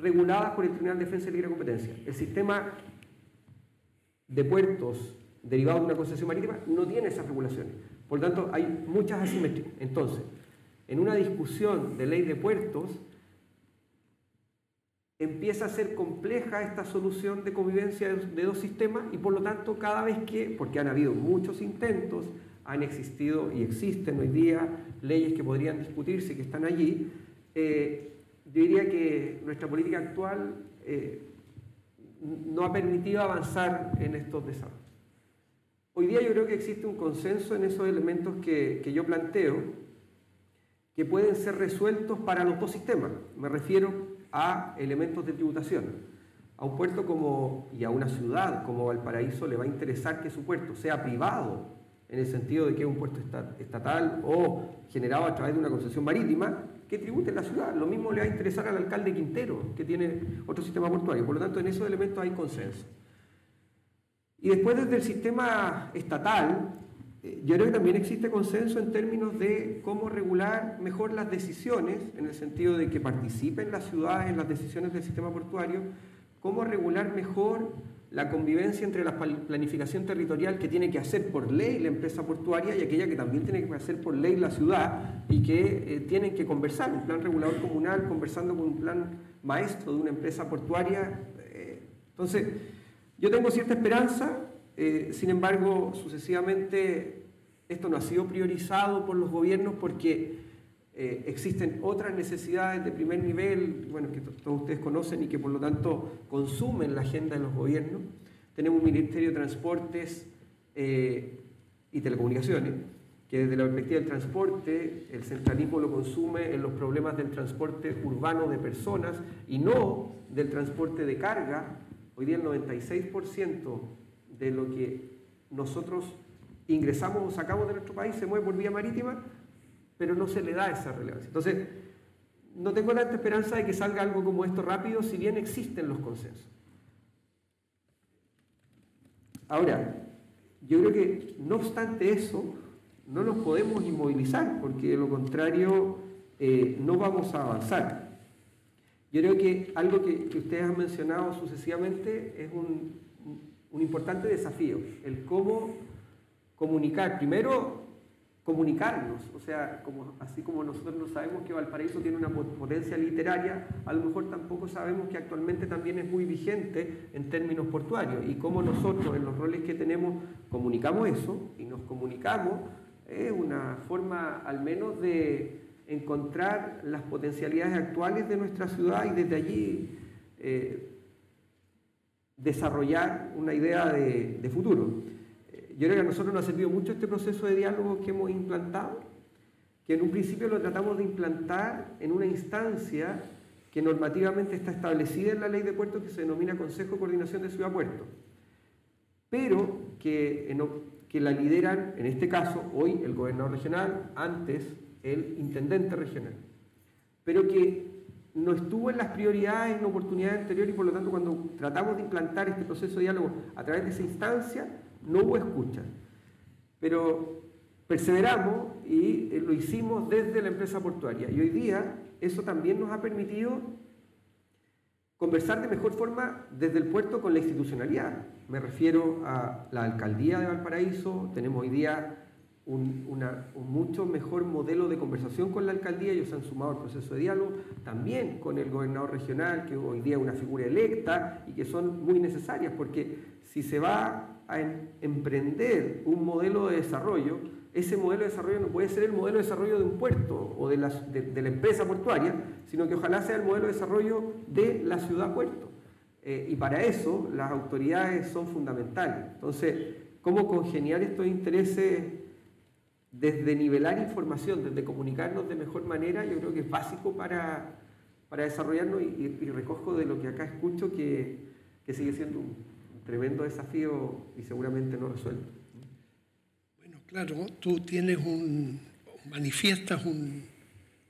reguladas por el Tribunal de Defensa y Libre Competencia. El sistema de puertos derivado de una concesión marítima no tiene esas regulaciones. Por lo tanto, hay muchas asimetrías. Entonces, en una discusión de ley de puertos, empieza a ser compleja esta solución de convivencia de dos sistemas y por lo tanto cada vez que, porque han habido muchos intentos, han existido y existen hoy día leyes que podrían discutirse, que están allí, eh, yo diría que nuestra política actual eh, no ha permitido avanzar en estos desarrollos. Hoy día yo creo que existe un consenso en esos elementos que, yo planteo, que pueden ser resueltos para los dos sistemas. Me refiero a elementos de tributación. a un puerto como, y a una ciudad como Valparaíso le va a interesar que su puerto sea privado, en el sentido de que es un puerto estatal o generado a través de una concesión marítima, que tribute en la ciudad. Lo mismo le va a interesar al alcalde Quintero, que tiene otro sistema portuario. Por lo tanto, en esos elementos hay consenso. Y después desde el sistema estatal, eh, yo creo que también existe consenso en términos de cómo regular mejor las decisiones, en el sentido de que participen las ciudades en las decisiones del sistema portuario, cómo regular mejor la convivencia entre la planificación territorial que tiene que hacer por ley la empresa portuaria y aquella que también tiene que hacer por ley la ciudad y que eh, tienen que conversar, un plan regulador comunal conversando con un plan maestro de una empresa portuaria. Eh, entonces, yo tengo cierta esperanza, eh, sin embargo, sucesivamente esto no ha sido priorizado por los gobiernos porque eh, existen otras necesidades de primer nivel, bueno, que todos ustedes conocen y que por lo tanto consumen la agenda de los gobiernos. Tenemos un Ministerio de Transportes eh, y Telecomunicaciones, que desde la perspectiva del transporte, el centralismo lo consume en los problemas del transporte urbano de personas y no del transporte de carga. Hoy día el 96% de lo que nosotros ingresamos o sacamos de nuestro país se mueve por vía marítima pero no se le da esa relevancia. Entonces, no tengo la esperanza de que salga algo como esto rápido, si bien existen los consensos. Ahora, yo creo que no obstante eso, no nos podemos inmovilizar, porque de lo contrario eh, no vamos a avanzar. Yo creo que algo que, ustedes han mencionado sucesivamente es un, importante desafío, el cómo comunicar, primero comunicarnos, o sea, así como nosotros no sabemos que Valparaíso tiene una potencia literaria, a lo mejor tampoco sabemos que actualmente también es muy vigente en términos portuarios. Y cómo nosotros en los roles que tenemos comunicamos eso y nos comunicamos es una forma al menos de encontrar las potencialidades actuales de nuestra ciudad y desde allí eh, desarrollar una idea de futuro. Yo creo que a nosotros nos ha servido mucho este proceso de diálogo que hemos implantado, que en un principio lo tratamos de implantar en una instancia que normativamente está establecida en la ley de puertos que se denomina Consejo de Coordinación de Ciudad Puerto, pero que, que la lideran, en este caso, hoy el gobernador regional, antes el intendente regional, pero que no estuvo en las prioridades en oportunidades anteriores y por lo tanto cuando tratamos de implantar este proceso de diálogo a través de esa instancia, no hubo escucha. Pero perseveramos y eh, lo hicimos desde la empresa portuaria. Y hoy día eso también nos ha permitido conversar de mejor forma desde el puerto con la institucionalidad. Me refiero a la alcaldía de Valparaíso, tenemos hoy día un, mucho mejor modelo de conversación con la alcaldía, ellos han sumado al proceso de diálogo, también con el gobernador regional, que hoy día es una figura electa y que son muy necesarias, porque si se va a emprender un modelo de desarrollo, ese modelo de desarrollo no puede ser el modelo de desarrollo de un puerto o de la, de, la empresa portuaria, sino que ojalá sea el modelo de desarrollo de la ciudad puerto. Eh, y para eso las autoridades son fundamentales. Entonces, ¿cómo congeniar estos intereses desde nivelar información, desde comunicarnos de mejor manera? Yo creo que es básico para, para desarrollarnos y, recojo de lo que acá escucho que, que sigue siendo un, tremendo desafío y seguramente no resuelto. Bueno, claro, tú tienes un, manifiestas un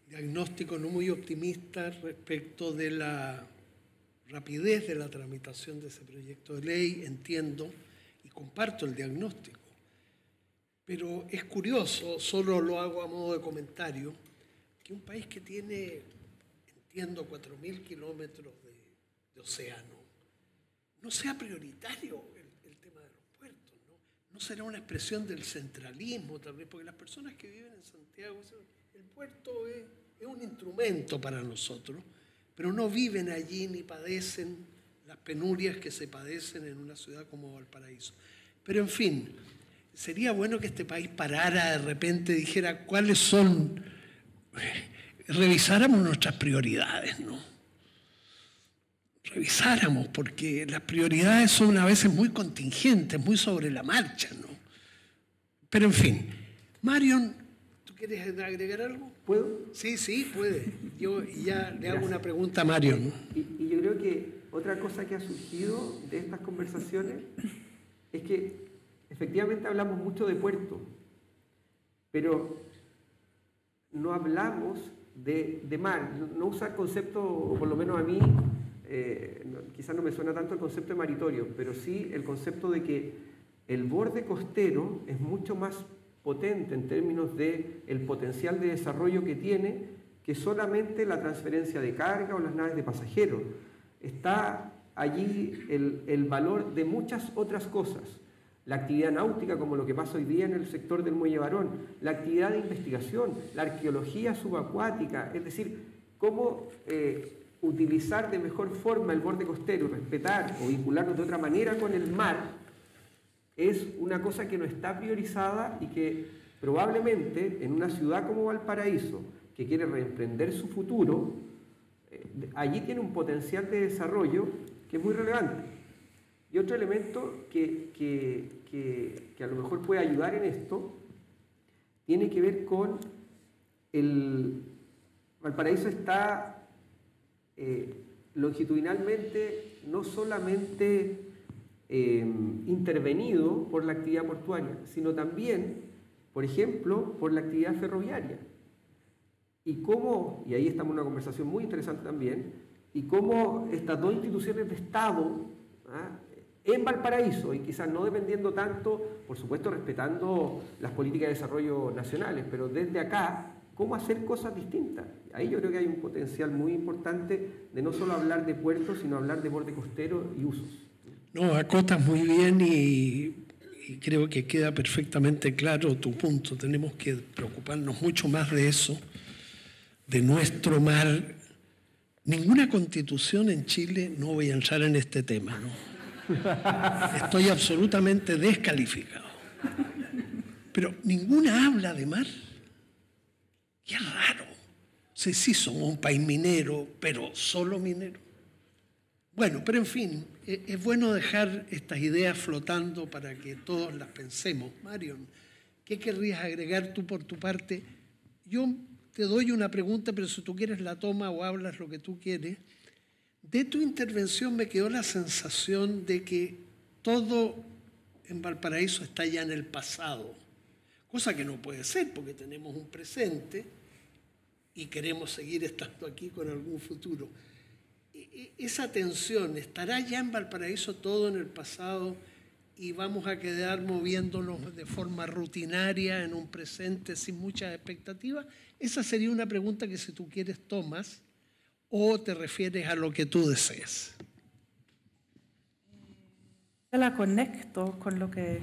diagnóstico no muy optimista respecto de la rapidez de la tramitación de ese proyecto de ley, entiendo y comparto el diagnóstico. Pero es curioso, solo lo hago a modo de comentario, que un país que tiene, entiendo, 4.000 kilómetros de océano, no sea prioritario el, tema de los puertos, ¿no? No será una expresión del centralismo tal vez, porque las personas que viven en Santiago, el puerto es, un instrumento para nosotros, pero no viven allí ni padecen las penurias que se padecen en una ciudad como Valparaíso. Pero en fin, sería bueno que este país parara de repente, dijera cuáles son, revisáramos nuestras prioridades, ¿no? revisáramos, porque las prioridades son a veces muy contingentes, muy sobre la marcha, ¿no? Pero en fin, Marion, ¿tú quieres agregar algo? ¿Puedo? Sí, sí, puede. Yo ya le hago una pregunta a Marion. Y, yo creo que otra cosa que ha surgido de estas conversaciones es que efectivamente hablamos mucho de puerto, pero no hablamos de, mar, no usar concepto, o por lo menos a mí, eh, quizás no me suena tanto el concepto de maritorio, pero sí el concepto de que el borde costero es mucho más potente en términos de potencial de desarrollo que tiene que solamente la transferencia de carga o las naves de pasajeros. Está allí el valor de muchas otras cosas. La actividad náutica, como lo que pasa hoy día en el sector del muelle varón, la actividad de investigación, la arqueología subacuática, es decir, cómo eh, utilizar de mejor forma el borde costero, respetar o vincularnos de otra manera con el mar, es una cosa que no está priorizada y que probablemente en una ciudad como Valparaíso, que quiere reemprender su futuro, eh, allí tiene un potencial de desarrollo que es muy relevante. Y otro elemento que, que, a lo mejor puede ayudar en esto tiene que ver con el Valparaíso está eh, longitudinalmente no solamente eh, intervenido por la actividad portuaria, sino también, por ejemplo, por la actividad ferroviaria y cómo, y ahí estamos en una conversación muy interesante también, y cómo estas dos instituciones de Estado, ¿ah? En Valparaíso, y quizás no dependiendo tanto, por supuesto respetando las políticas de desarrollo nacionales, pero desde acá, cómo hacer cosas distintas. Ahí yo creo que hay un potencial muy importante de no solo hablar de puertos, sino hablar de borde costero y usos. No, acotas muy bien y, y creo que queda perfectamente claro tu punto. Tenemos que preocuparnos mucho más de eso de nuestro mar. Ninguna constitución en Chile, no voy a entrar en este tema, ¿no? Estoy absolutamente descalificado. Pero ninguna habla de mar. Qué raro. Sí, sí, somos un país minero, pero solo minero. Bueno, pero en fin, e, es bueno dejar estas ideas flotando para que todos las pensemos. Marion, ¿qué querrías agregar tú por tu parte? Yo te doy una pregunta, pero si tú quieres la toma o hablas lo que tú quieres. De tu intervención me quedó la sensación de que todo en Valparaíso está ya en el pasado, cosa que no puede ser porque tenemos un presente y queremos seguir estando aquí con algún futuro. E, e, esa tensión, ¿estará ya en Valparaíso todo en el pasado? y vamos a quedar moviéndonos de forma rutinaria en un presente sin muchas expectativas? Esa sería una pregunta que si tú quieres tomas o te refieres a lo que tú desees. Yo la conecto con lo que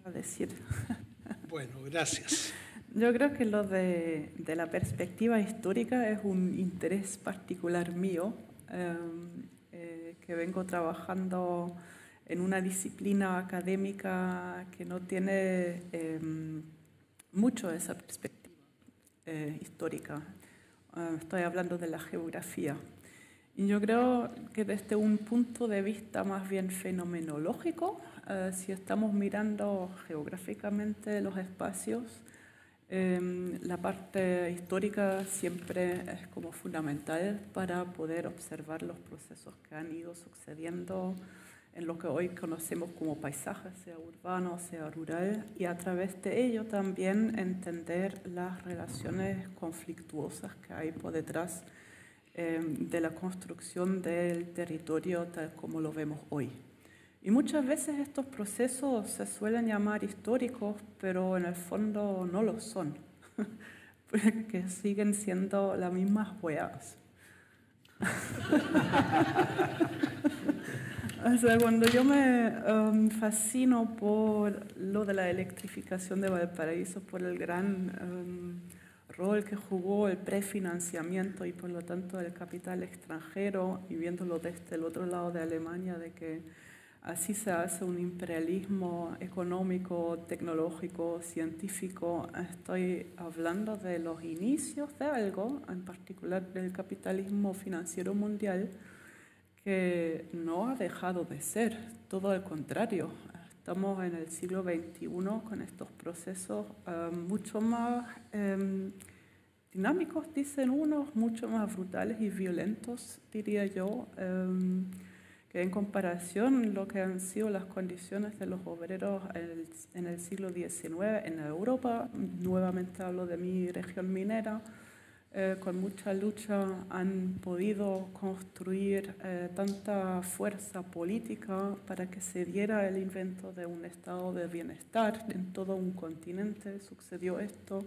iba a decir. Bueno, gracias. Yo creo que lo de, de la perspectiva histórica es un interés particular mío, eh, eh, que vengo trabajando en una disciplina académica que no tiene eh, mucho esa perspectiva eh, histórica. Uh, estoy hablando de la geografía. Y yo creo que desde un punto de vista más bien fenomenológico, uh, si estamos mirando geográficamente los espacios, eh, la parte histórica siempre es como fundamental para poder observar los procesos que han ido sucediendo en lo que hoy conocemos como paisaje, sea urbano, sea rural, y a través de ello también entender las relaciones conflictuosas que hay por detrás eh, de la construcción del territorio tal como lo vemos hoy. Y muchas veces estos procesos se suelen llamar históricos, pero en el fondo no lo son, porque siguen siendo las mismas huellas. O sea, cuando yo me um, fascino por lo de la electrificación de Valparaíso, por el gran um, rol que jugó el prefinanciamiento y por lo tanto el capital extranjero, y viéndolo desde el otro lado de Alemania, de que así se hace un imperialismo económico, tecnológico, científico, estoy hablando de los inicios de algo, en particular del capitalismo financiero mundial, que no ha dejado de ser, todo al contrario. Estamos en el siglo XXI con estos procesos eh, mucho más em, dinámicos, dicen unos, mucho más brutales y violentos, diría yo, em, que en comparación lo que han sido las condiciones de los obreros en el, siglo XIX en Europa, nuevamente hablo de mi región minera, eh, con mucha lucha han podido construir eh, tanta fuerza política para que se diera el invento de un estado de bienestar en todo un continente. Sucedió esto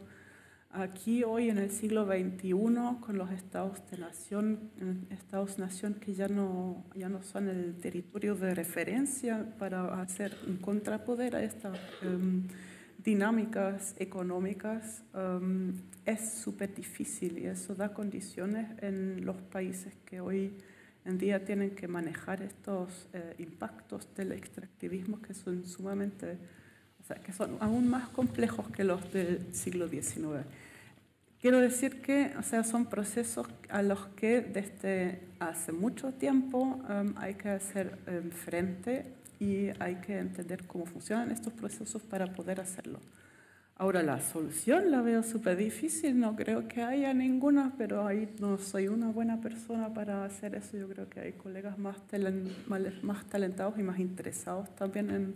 Aquí hoy en el siglo XXI, con los estados de nación, estados-nación que ya no, ya no son el territorio de referencia para hacer un contrapoder a estas em, dinámicas económicas, em, es súper difícil y eso da condiciones en los países que hoy en día tienen que manejar estos eh, impactos del extractivismo que son sumamente que son aún más complejos que los del siglo XIX. Quiero decir que o sea, son procesos a los que desde hace mucho tiempo um, hay que hacer um, frente y hay que entender cómo funcionan estos procesos para poder hacerlo. Ahora, la solución la veo súper difícil, no creo que haya ninguna, pero ahí no soy una buena persona para hacer eso. Yo creo que hay colegas más, más talentados y más interesados también en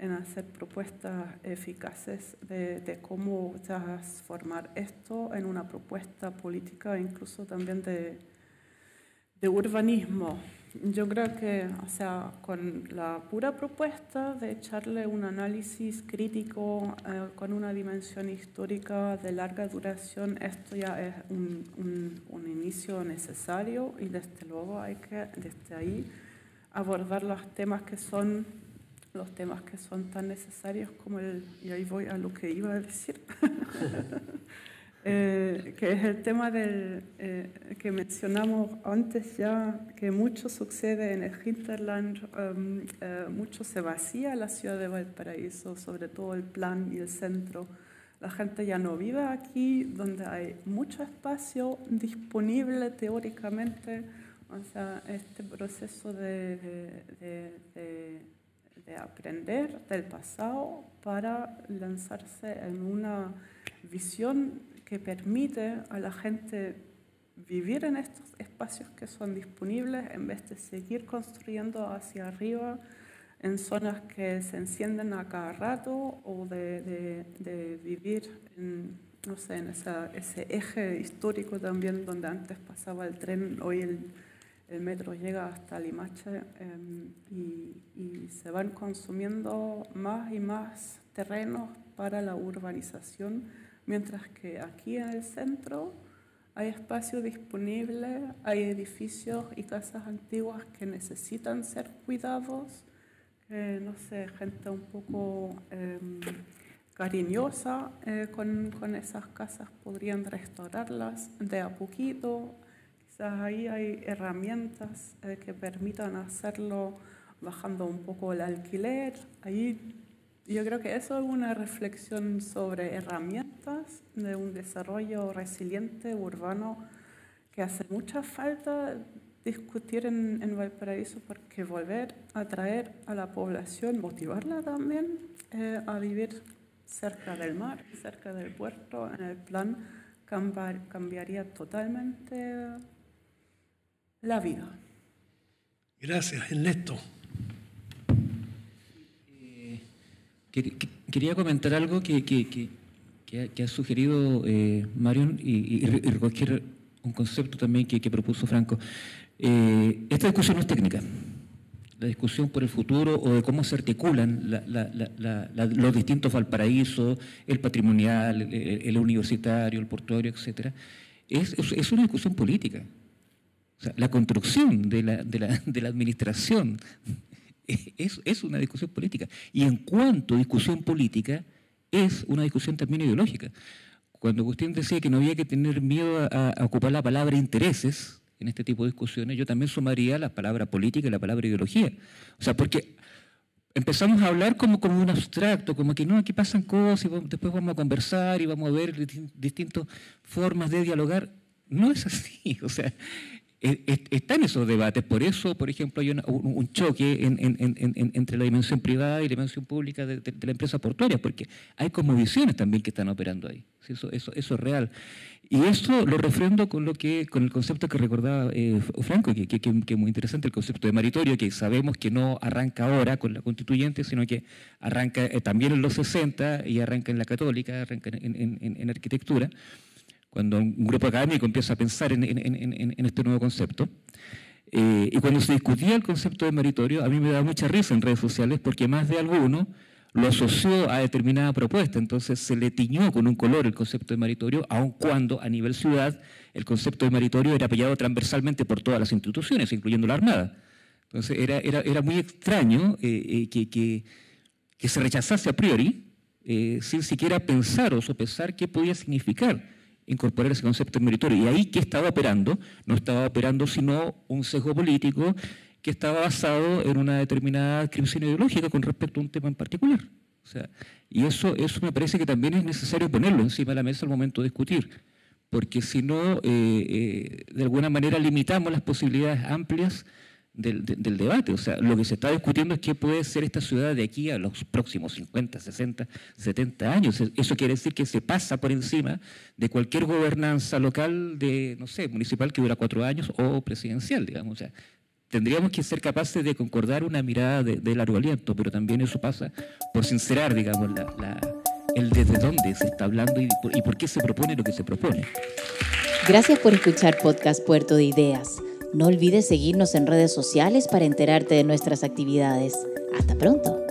en hacer propuestas eficaces de, cómo transformar esto en una propuesta política incluso también de, de urbanismo. Yo creo que, o sea, con la pura propuesta de echarle un análisis crítico eh, con una dimensión histórica de larga duración, esto ya es un, un, un, inicio necesario y desde luego hay que desde ahí abordar los temas que son los temas que son tan necesarios como el, y ahí voy a lo que iba a decir, eh, que es el tema del, eh, que mencionamos antes ya, que mucho sucede en el hinterland, um, eh, mucho se vacía la ciudad de Valparaíso, sobre todo el plan y el centro. La gente ya no vive aquí, donde hay mucho espacio disponible teóricamente. O sea, este proceso de, de de aprender del pasado para lanzarse en una visión que permite a la gente vivir en estos espacios que son disponibles en vez de seguir construyendo hacia arriba en zonas que se encienden a cada rato o de, de, vivir en, no sé, en ese eje histórico también donde antes pasaba el tren, hoy el el metro llega hasta Limache em, y, se van consumiendo más y más terrenos para la urbanización, mientras que aquí en el centro hay espacio disponible, hay edificios y casas antiguas que necesitan ser cuidados, que no sé, gente un poco em, cariñosa eh, con, con esas casas podrían restaurarlas de a poquito ahí hay herramientas eh, que permitan hacerlo bajando un poco el alquiler. Ahí yo creo que eso es una reflexión sobre herramientas de un desarrollo resiliente urbano que hace mucha falta discutir en, en Valparaíso porque volver a atraer a la población, motivarla también eh, a vivir cerca del mar, cerca del puerto, en el plan cambiaría totalmente la vida. Gracias, Ernesto. Eh, quería comentar algo que, ha, sugerido eh, Marion y, recoger un concepto también que, propuso Franco. Eh, esta discusión no es técnica. La discusión por el futuro o de cómo se articulan los distintos Valparaíso, el patrimonial, el, universitario, el portuario, etc., es una discusión política la construcción de la, administración es, una discusión política. Y en cuanto a discusión política, es una discusión también ideológica. Cuando Agustín decía que no había que tener miedo a, ocupar la palabra intereses en este tipo de discusiones, yo también sumaría la palabra política y la palabra ideología. O sea, porque empezamos a hablar como, un abstracto, como que no, aquí pasan cosas y después vamos a conversar y vamos a ver distintas formas de dialogar. No es así. O sea, está en esos debates. Por eso, por ejemplo, hay un, choque entre la dimensión privada y la dimensión pública de, la empresa portuaria, porque hay como visiones también que están operando ahí. Eso, eso, eso es real. Y esto lo refrendo con, lo que, con el concepto que recordaba eh, Franco, que, es muy interesante, el concepto de maritorio, que sabemos que no arranca ahora con la constituyente, sino que arranca eh, también en los 60 y arranca en la católica, arranca en, arquitectura, cuando un grupo académico empieza a pensar en, este nuevo concepto. Eh, y cuando se discutía el concepto de maritorio, a mí me da mucha risa en redes sociales porque más de alguno lo asoció a determinada propuesta, entonces se le tiñó con un color el concepto de maritorio, aun cuando a nivel ciudad el concepto de maritorio era apoyado transversalmente por todas las instituciones, incluyendo la Armada. Entonces era, era, era muy extraño eh, eh, que, que, que, se rechazase a priori, eh, sin siquiera pensar o sopesar qué podía significar incorporar ese concepto de maritorio. Y ahí, ¿qué estaba operando? No estaba operando sino un sesgo político que estaba basado en una determinada descripción ideológica con respecto a un tema en particular. O sea, y eso, eso me parece que también es necesario ponerlo encima de la mesa al momento de discutir, porque si no, eh, eh, de alguna manera limitamos las posibilidades amplias del, debate. O sea, lo que se está discutiendo es qué puede ser esta ciudad de aquí a los próximos 50, 60, 70 años. Eso quiere decir que se pasa por encima de cualquier gobernanza local, de, no sé, municipal que dura cuatro años o presidencial, digamos. O sea, tendríamos que ser capaces de concordar una mirada de, largo aliento, pero también eso pasa por sincerar, digamos, el desde dónde se está hablando y por, y por qué se propone lo que se propone. Gracias por escuchar Podcast Puerto de Ideas. No olvides seguirnos en redes sociales para enterarte de nuestras actividades. Hasta pronto.